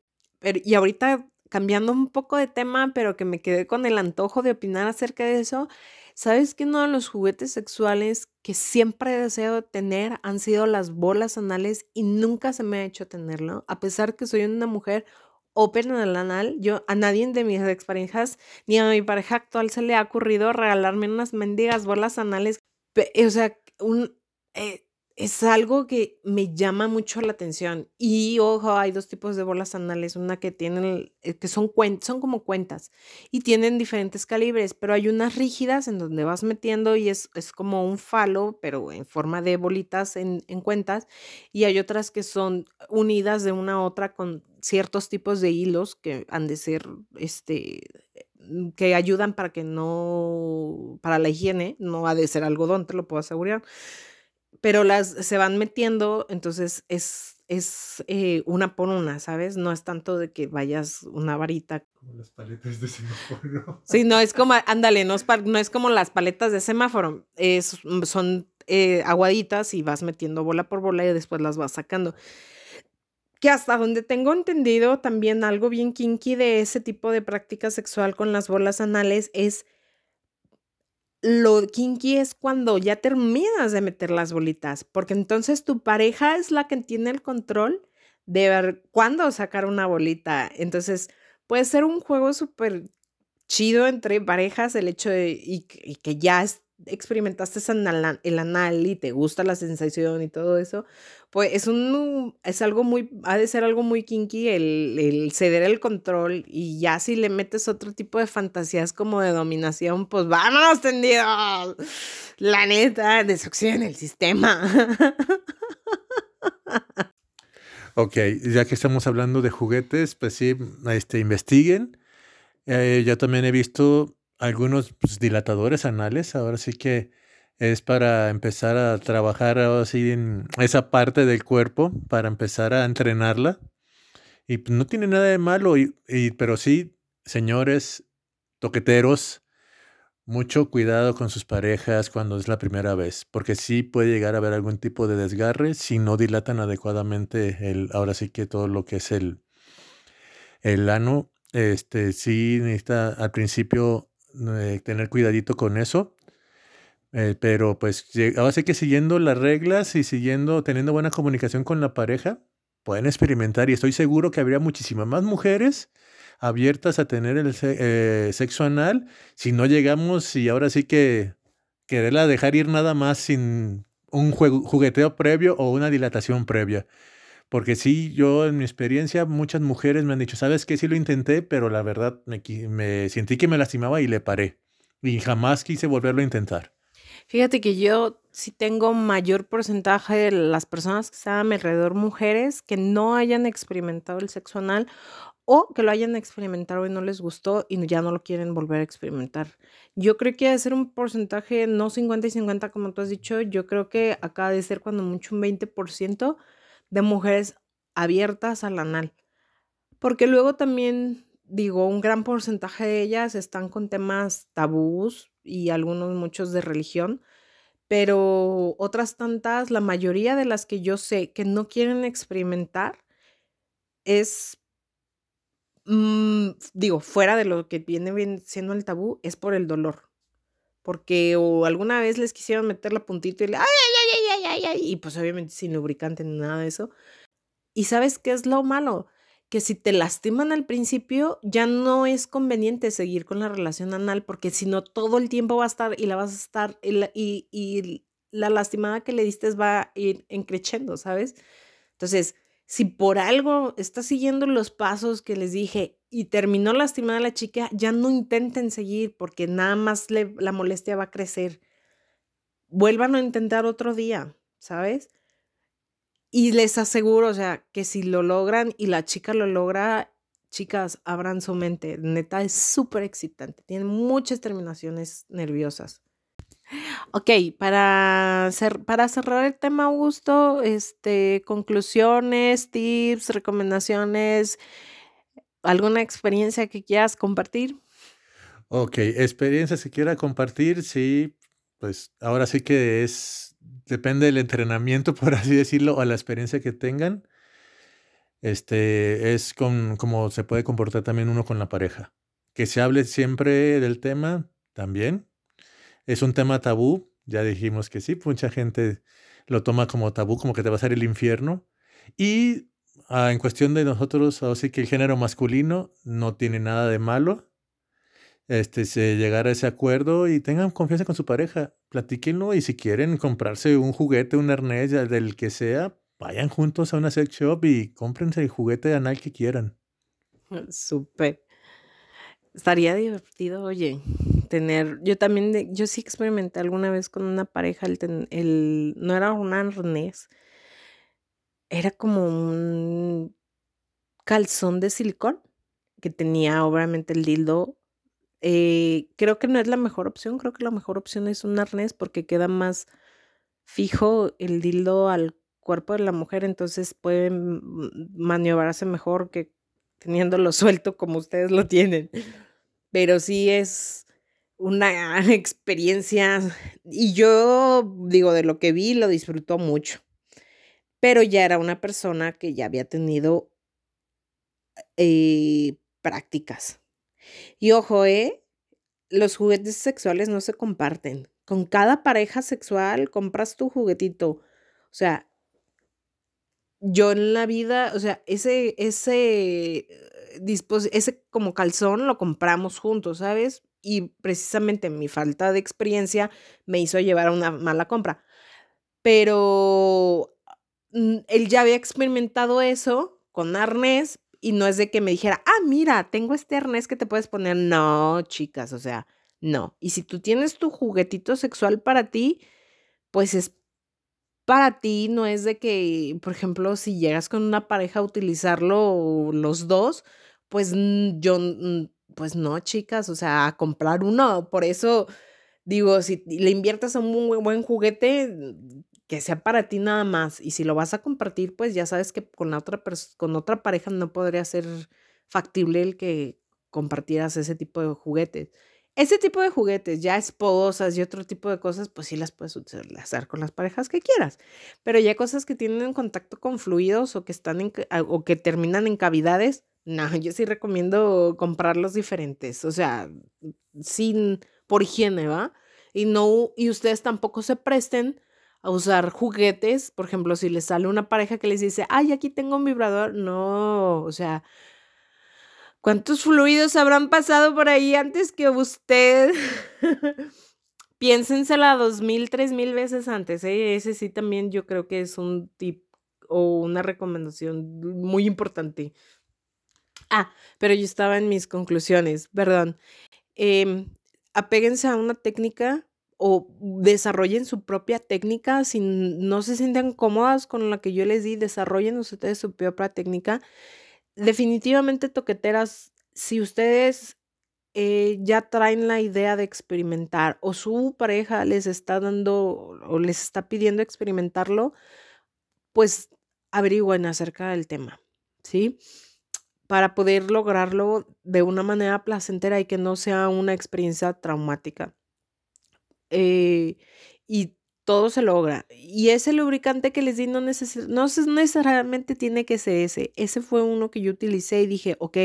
Y ahorita cambiando un poco de tema, pero que me quedé con el antojo de opinar acerca de eso ¿Sabes que uno de los juguetes sexuales que siempre he deseado tener han sido las bolas anales y nunca se me ha hecho tenerlo? A pesar que soy una mujer open en el anal, yo a nadie de mis exparejas ni a mi pareja actual se le ha ocurrido regalarme unas mendigas bolas anales. O sea, un, eh, es algo que me llama mucho la atención. Y ojo, hay dos tipos de bolas anales, una que tienen, eh, que son, son como cuentas y tienen diferentes calibres, pero hay unas rígidas en donde vas metiendo y es, es como un falo, pero en forma de bolitas en, en cuentas, y hay otras que son unidas de una a otra con ciertos tipos de hilos que han de ser, este, que ayudan para que no, para la higiene, no ha de ser algodón, te lo puedo asegurar pero las se van metiendo, entonces es, es eh, una por una, ¿sabes? No es tanto de que vayas una varita. Como las paletas de semáforo. Sí, no es como, ándale, no es, no es como las paletas de semáforo, es, mm, son eh, aguaditas y vas metiendo bola por bola y después las vas sacando. Que hasta donde tengo entendido, también algo bien kinky de ese tipo de práctica sexual con las bolas anales es lo kinky es cuando ya terminas de meter las bolitas, porque entonces tu pareja es la que tiene el control de ver cuándo sacar una bolita. Entonces, puede ser un juego súper chido entre parejas el hecho de y, que ya experimentaste el anal y te gusta la sensación y todo eso, pues es un es algo muy ha de ser algo muy kinky el, el, ceder el control y ya si le metes otro tipo de fantasías como de dominación, pues vámonos tendidos. La neta, en el sistema. Ok, ya que estamos hablando de juguetes, pues sí, este, investiguen. Eh, yo también he visto algunos pues, dilatadores anales, ahora sí que es para empezar a trabajar así en esa parte del cuerpo, para empezar a entrenarla. Y pues, no tiene nada de malo, y, pero sí, señores toqueteros, mucho cuidado con sus parejas cuando es la primera vez, porque sí puede llegar a haber algún tipo de desgarre si no dilatan adecuadamente el, ahora sí que todo lo que es el, el ano, este sí necesita al principio eh, tener cuidadito con eso. Eh, pero pues ahora sí que siguiendo las reglas y siguiendo, teniendo buena comunicación con la pareja, pueden experimentar y estoy seguro que habría muchísimas más mujeres abiertas a tener el eh, sexo anal si no llegamos y ahora sí que quererla dejar ir nada más sin un jugueteo previo o una dilatación previa. Porque sí, yo en mi experiencia, muchas mujeres me han dicho, ¿sabes qué? Sí lo intenté, pero la verdad me, me sentí que me lastimaba y le paré. Y jamás quise volverlo a intentar. Fíjate que yo sí tengo mayor porcentaje de las personas que están a mi alrededor, mujeres que no hayan experimentado el sexo anal o que lo hayan experimentado y no les gustó y ya no lo quieren volver a experimentar. Yo creo que debe ser un porcentaje no 50 y 50 como tú has dicho, yo creo que acá debe ser cuando mucho un 20% de mujeres abiertas al anal. Porque luego también digo, un gran porcentaje de ellas están con temas tabús y algunos muchos de religión, pero otras tantas, la mayoría de las que yo sé que no quieren experimentar es Mm, digo, fuera de lo que viene siendo el tabú, es por el dolor. Porque o alguna vez les quisieron meter la puntita y le, ay, ay, ay, y pues obviamente sin lubricante ni nada de eso. Y sabes qué es lo malo? Que si te lastiman al principio, ya no es conveniente seguir con la relación anal, porque si no, todo el tiempo va a estar y la vas a estar, y la, lastimada que le diste va a ir encrechendo, ¿sabes? Entonces, si por algo está siguiendo los pasos que les dije y terminó lastimada la chica, ya no intenten seguir porque nada más la molestia va a crecer. Vuelvan a intentar otro día, ¿sabes? Y les aseguro, o sea, que si lo logran y la chica lo logra, chicas, abran su mente. Neta, es súper excitante. Tiene muchas terminaciones nerviosas. Ok, para, para cerrar el tema, Augusto, este, conclusiones, tips, recomendaciones, alguna experiencia que quieras compartir. Ok, experiencia si quiera compartir, sí, pues ahora sí que es, depende del entrenamiento, por así decirlo, o la experiencia que tengan. Este, es con, como se puede comportar también uno con la pareja. Que se hable siempre del tema también, es un tema tabú, ya dijimos que sí, mucha gente lo toma como tabú, como que te va a ser el infierno. Y ah, en cuestión de nosotros, así que el género masculino no tiene nada de malo. Este, se llegar a ese acuerdo y tengan confianza con su pareja, platíquenlo y si quieren comprarse un juguete, un arnés, del que sea, vayan juntos a una sex shop y cómprense el juguete anal que quieran. Súper. Estaría divertido, oye tener, yo también, yo sí experimenté alguna vez con una pareja, el, el no era un arnés, era como un calzón de silicón que tenía obviamente el dildo. Eh, creo que no es la mejor opción, creo que la mejor opción es un arnés porque queda más fijo el dildo al cuerpo de la mujer, entonces puede maniobrarse mejor que teniéndolo suelto como ustedes lo tienen. Pero sí es, una experiencia y yo digo, de lo que vi, lo disfrutó mucho, pero ya era una persona que ya había tenido eh, prácticas. Y ojo, eh, los juguetes sexuales no se comparten. Con cada pareja sexual compras tu juguetito. O sea, yo en la vida, o sea, ese, ese, ese como calzón lo compramos juntos, ¿sabes? Y precisamente mi falta de experiencia me hizo llevar a una mala compra. Pero mm, él ya había experimentado eso con arnés y no es de que me dijera, ah, mira, tengo este arnés que te puedes poner. No, chicas, o sea, no. Y si tú tienes tu juguetito sexual para ti, pues es para ti, no es de que, por ejemplo, si llegas con una pareja a utilizarlo los dos, pues yo, pues no, chicas, o sea, a comprar uno. Por eso digo, si le inviertes a un buen, buen juguete, que sea para ti nada más. Y si lo vas a compartir, pues ya sabes que con, la otra, con otra pareja no podría ser factible el que compartieras ese tipo de juguetes. Ese tipo de juguetes, ya esposas y otro tipo de cosas, pues sí las puedes hacer con las parejas que quieras. Pero ya cosas que tienen contacto con fluidos o que están o que terminan en cavidades, no, yo sí recomiendo comprarlos diferentes. O sea, sin por higiene, ¿va? Y no, y ustedes tampoco se presten a usar juguetes, por ejemplo, si les sale una pareja que les dice, ay, aquí tengo un vibrador, no, o sea, ¿cuántos fluidos habrán pasado por ahí antes que usted? Piénsensela dos mil, tres mil veces antes, ¿eh? ese sí también yo creo que es un tip o una recomendación muy importante. Ah, pero yo estaba en mis conclusiones, perdón. Eh, apéguense a una técnica o desarrollen su propia técnica, si no se sienten cómodas con la que yo les di, desarrollen ustedes su propia técnica. Definitivamente toqueteras, si ustedes eh, ya traen la idea de experimentar o su pareja les está dando o les está pidiendo experimentarlo, pues averigüen acerca del tema, ¿sí? Para poder lograrlo de una manera placentera y que no sea una experiencia traumática. Eh, y todo se logra. Y ese lubricante que les di no, no necesariamente tiene que ser ese. Ese fue uno que yo utilicé y dije, ok,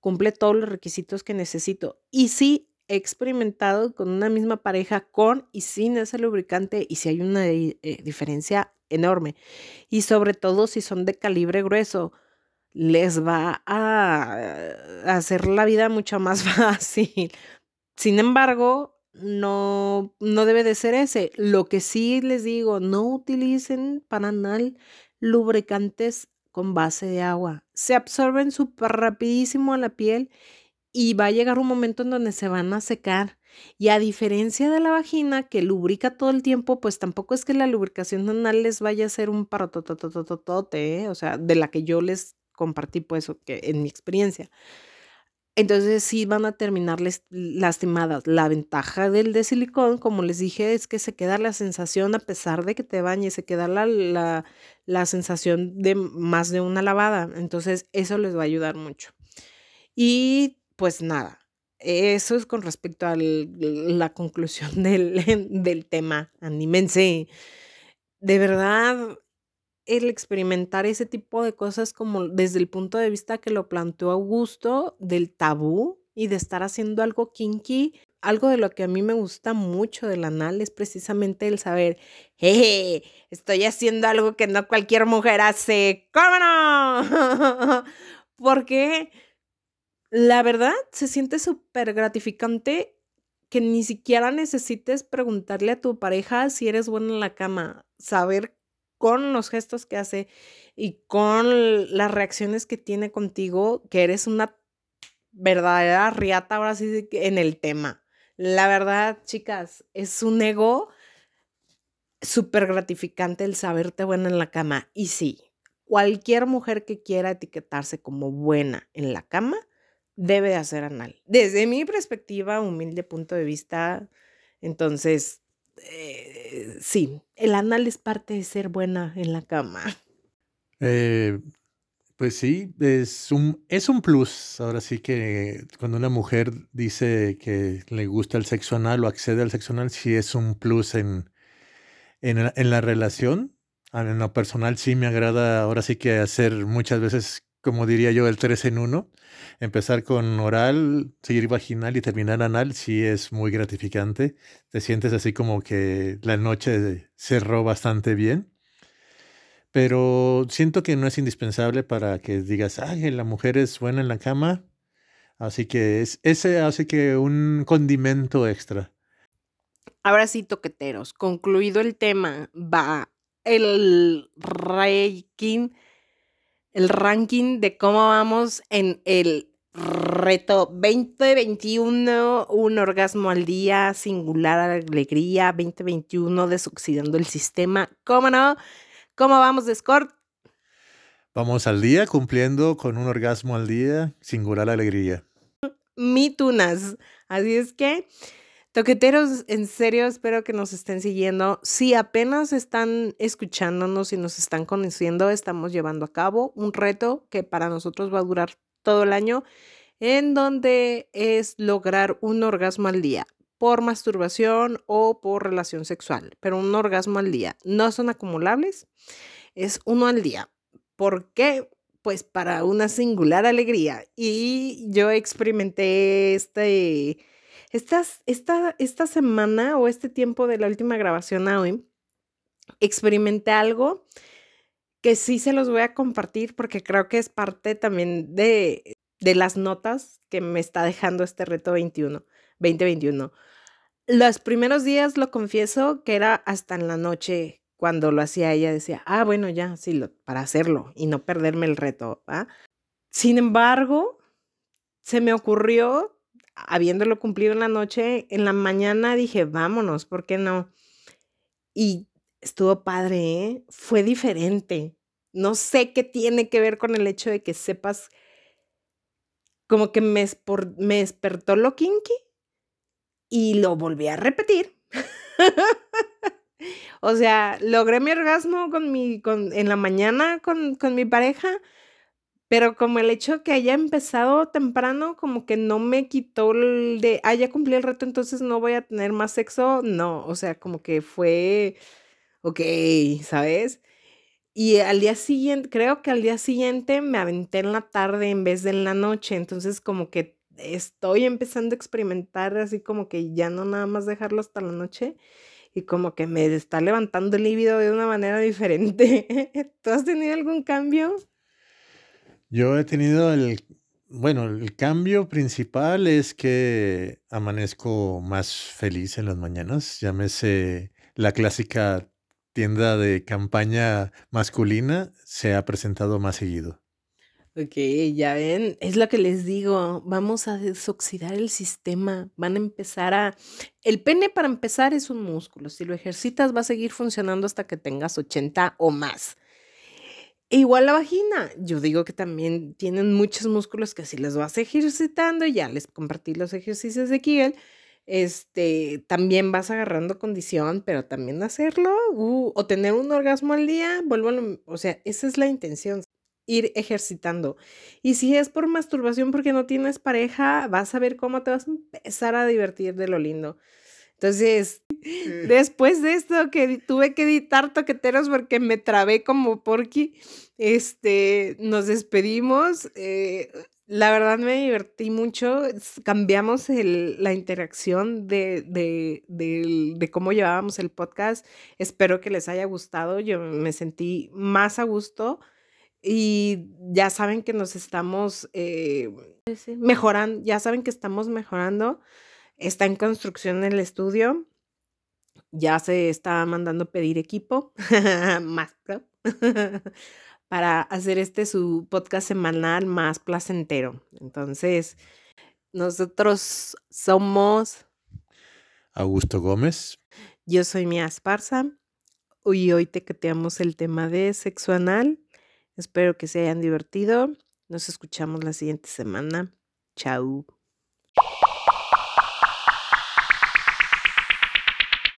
cumple todos los requisitos que necesito. Y sí, he experimentado con una misma pareja con y sin ese lubricante y si hay una eh, diferencia enorme. Y sobre todo si son de calibre grueso, les va a hacer la vida mucho más fácil. Sin embargo, no, no debe de ser ese. Lo que sí les digo, no utilicen para anal lubricantes con base de agua. Se absorben súper rapidísimo a la piel y va a llegar un momento en donde se van a secar. Y a diferencia de la vagina que lubrica todo el tiempo, pues tampoco es que la lubricación anal les vaya a ser un parototototote, ¿eh? o sea, de la que yo les compartí, pues, en mi experiencia. Entonces sí van a terminar lastimadas. La ventaja del de silicón, como les dije, es que se queda la sensación, a pesar de que te bañes, se queda la, la, la sensación de más de una lavada. Entonces eso les va a ayudar mucho. Y pues nada, eso es con respecto a la conclusión del, del tema. Anímense. De verdad, el experimentar ese tipo de cosas como desde el punto de vista que lo planteó Augusto, del tabú y de estar haciendo algo kinky. Algo de lo que a mí me gusta mucho del anal es precisamente el saber, jeje, estoy haciendo algo que no cualquier mujer hace. ¿Cómo no? Porque la verdad se siente súper gratificante que ni siquiera necesites preguntarle a tu pareja si eres buena en la cama. Saber con los gestos que hace y con las reacciones que tiene contigo, que eres una verdadera riata ahora sí en el tema. La verdad, chicas, es un ego súper gratificante el saberte buena en la cama. Y sí, cualquier mujer que quiera etiquetarse como buena en la cama debe hacer anal. Desde mi perspectiva, humilde punto de vista, entonces eh, sí, el anal es parte de ser buena en la cama. Eh, pues sí, es un, es un plus. Ahora sí que cuando una mujer dice que le gusta el sexo anal o accede al sexo anal, sí es un plus en, en, la relación. En lo personal sí me agrada ahora sí que hacer muchas veces como diría yo, el 3 en 1. Empezar con oral, seguir vaginal y terminar anal, sí es muy gratificante. Te sientes así como que la noche cerró bastante bien. Pero siento que no es indispensable para que digas, ay, la mujer es buena en la cama. Así que es, ese hace que un condimento extra. Ahora sí, toqueteros, concluido el tema, va el ranking, el ranking de cómo vamos en el reto 2021, un orgasmo al día, singular alegría, 2021, desoxidando el sistema. ¿Cómo no? ¿Cómo vamos de score? Vamos al día cumpliendo con un orgasmo al día, singular alegría. Mitunas. Así es que Toqueteros, en serio, espero que nos estén siguiendo. Si apenas están escuchándonos y nos están conociendo, estamos llevando a cabo un reto que para nosotros va a durar todo el año, en donde es lograr un orgasmo al día por masturbación o por relación sexual, pero un orgasmo al día. No son acumulables, es uno al día. ¿Por qué? Pues para una singular alegría. Y yo experimenté este esta, esta semana o este tiempo de la última grabación a hoy, experimenté algo que sí se los voy a compartir porque creo que es parte también de, de las notas que me está dejando este reto 21, 2021. Los primeros días, lo confieso, que era hasta en la noche cuando lo hacía ella, decía, ah, bueno, ya, sí, lo, para hacerlo y no perderme el reto. Sin embargo, se me ocurrió habiéndolo cumplido en la noche, en la mañana dije, vámonos, ¿por qué no? Y estuvo padre, ¿eh? Fue diferente. No sé qué tiene que ver con el hecho de que sepas, como que me, me despertó lo kinky y lo volví a repetir. o sea, logré mi orgasmo con mi, con, en la mañana con, con mi pareja pero como el hecho que haya empezado temprano, como que no me quitó el de, ah, ya cumplí el reto, entonces no voy a tener más sexo. No, o sea, como que fue, ok, ¿sabes? Y al día siguiente, creo que al día siguiente me aventé en la tarde en vez de en la noche. Entonces como que estoy empezando a experimentar así como que ya no nada más dejarlo hasta la noche y como que me está levantando el líbido de una manera diferente. ¿Tú has tenido algún cambio? Yo he tenido el, bueno, el cambio principal es que amanezco más feliz en las mañanas. Llámese la clásica tienda de campaña masculina, se ha presentado más seguido. Ok, ya ven, es lo que les digo, vamos a desoxidar el sistema, van a empezar a... El pene para empezar es un músculo, si lo ejercitas va a seguir funcionando hasta que tengas 80 o más. E igual la vagina, yo digo que también tienen muchos músculos que si los vas ejercitando, ya les compartí los ejercicios de Kegel, este, también vas agarrando condición, pero también hacerlo uh, o tener un orgasmo al día, vuelvo o sea, esa es la intención, ir ejercitando. Y si es por masturbación porque no tienes pareja, vas a ver cómo te vas a empezar a divertir de lo lindo. Entonces, después de esto que tuve que editar toqueteros porque me trabé como porky, este, nos despedimos. Eh, la verdad me divertí mucho. Cambiamos la interacción de, de, de, cómo llevábamos el podcast. Espero que les haya gustado. Yo me sentí más a gusto. Y ya saben que nos estamos eh, mejorando, ya saben que estamos mejorando. Está en construcción el estudio. Ya se está mandando pedir equipo más para hacer este su podcast semanal más placentero. Entonces, nosotros somos Augusto Gómez. Yo soy Mia Esparza. Y hoy te tequeteamos el tema de sexo anal. Espero que se hayan divertido. Nos escuchamos la siguiente semana. Chao.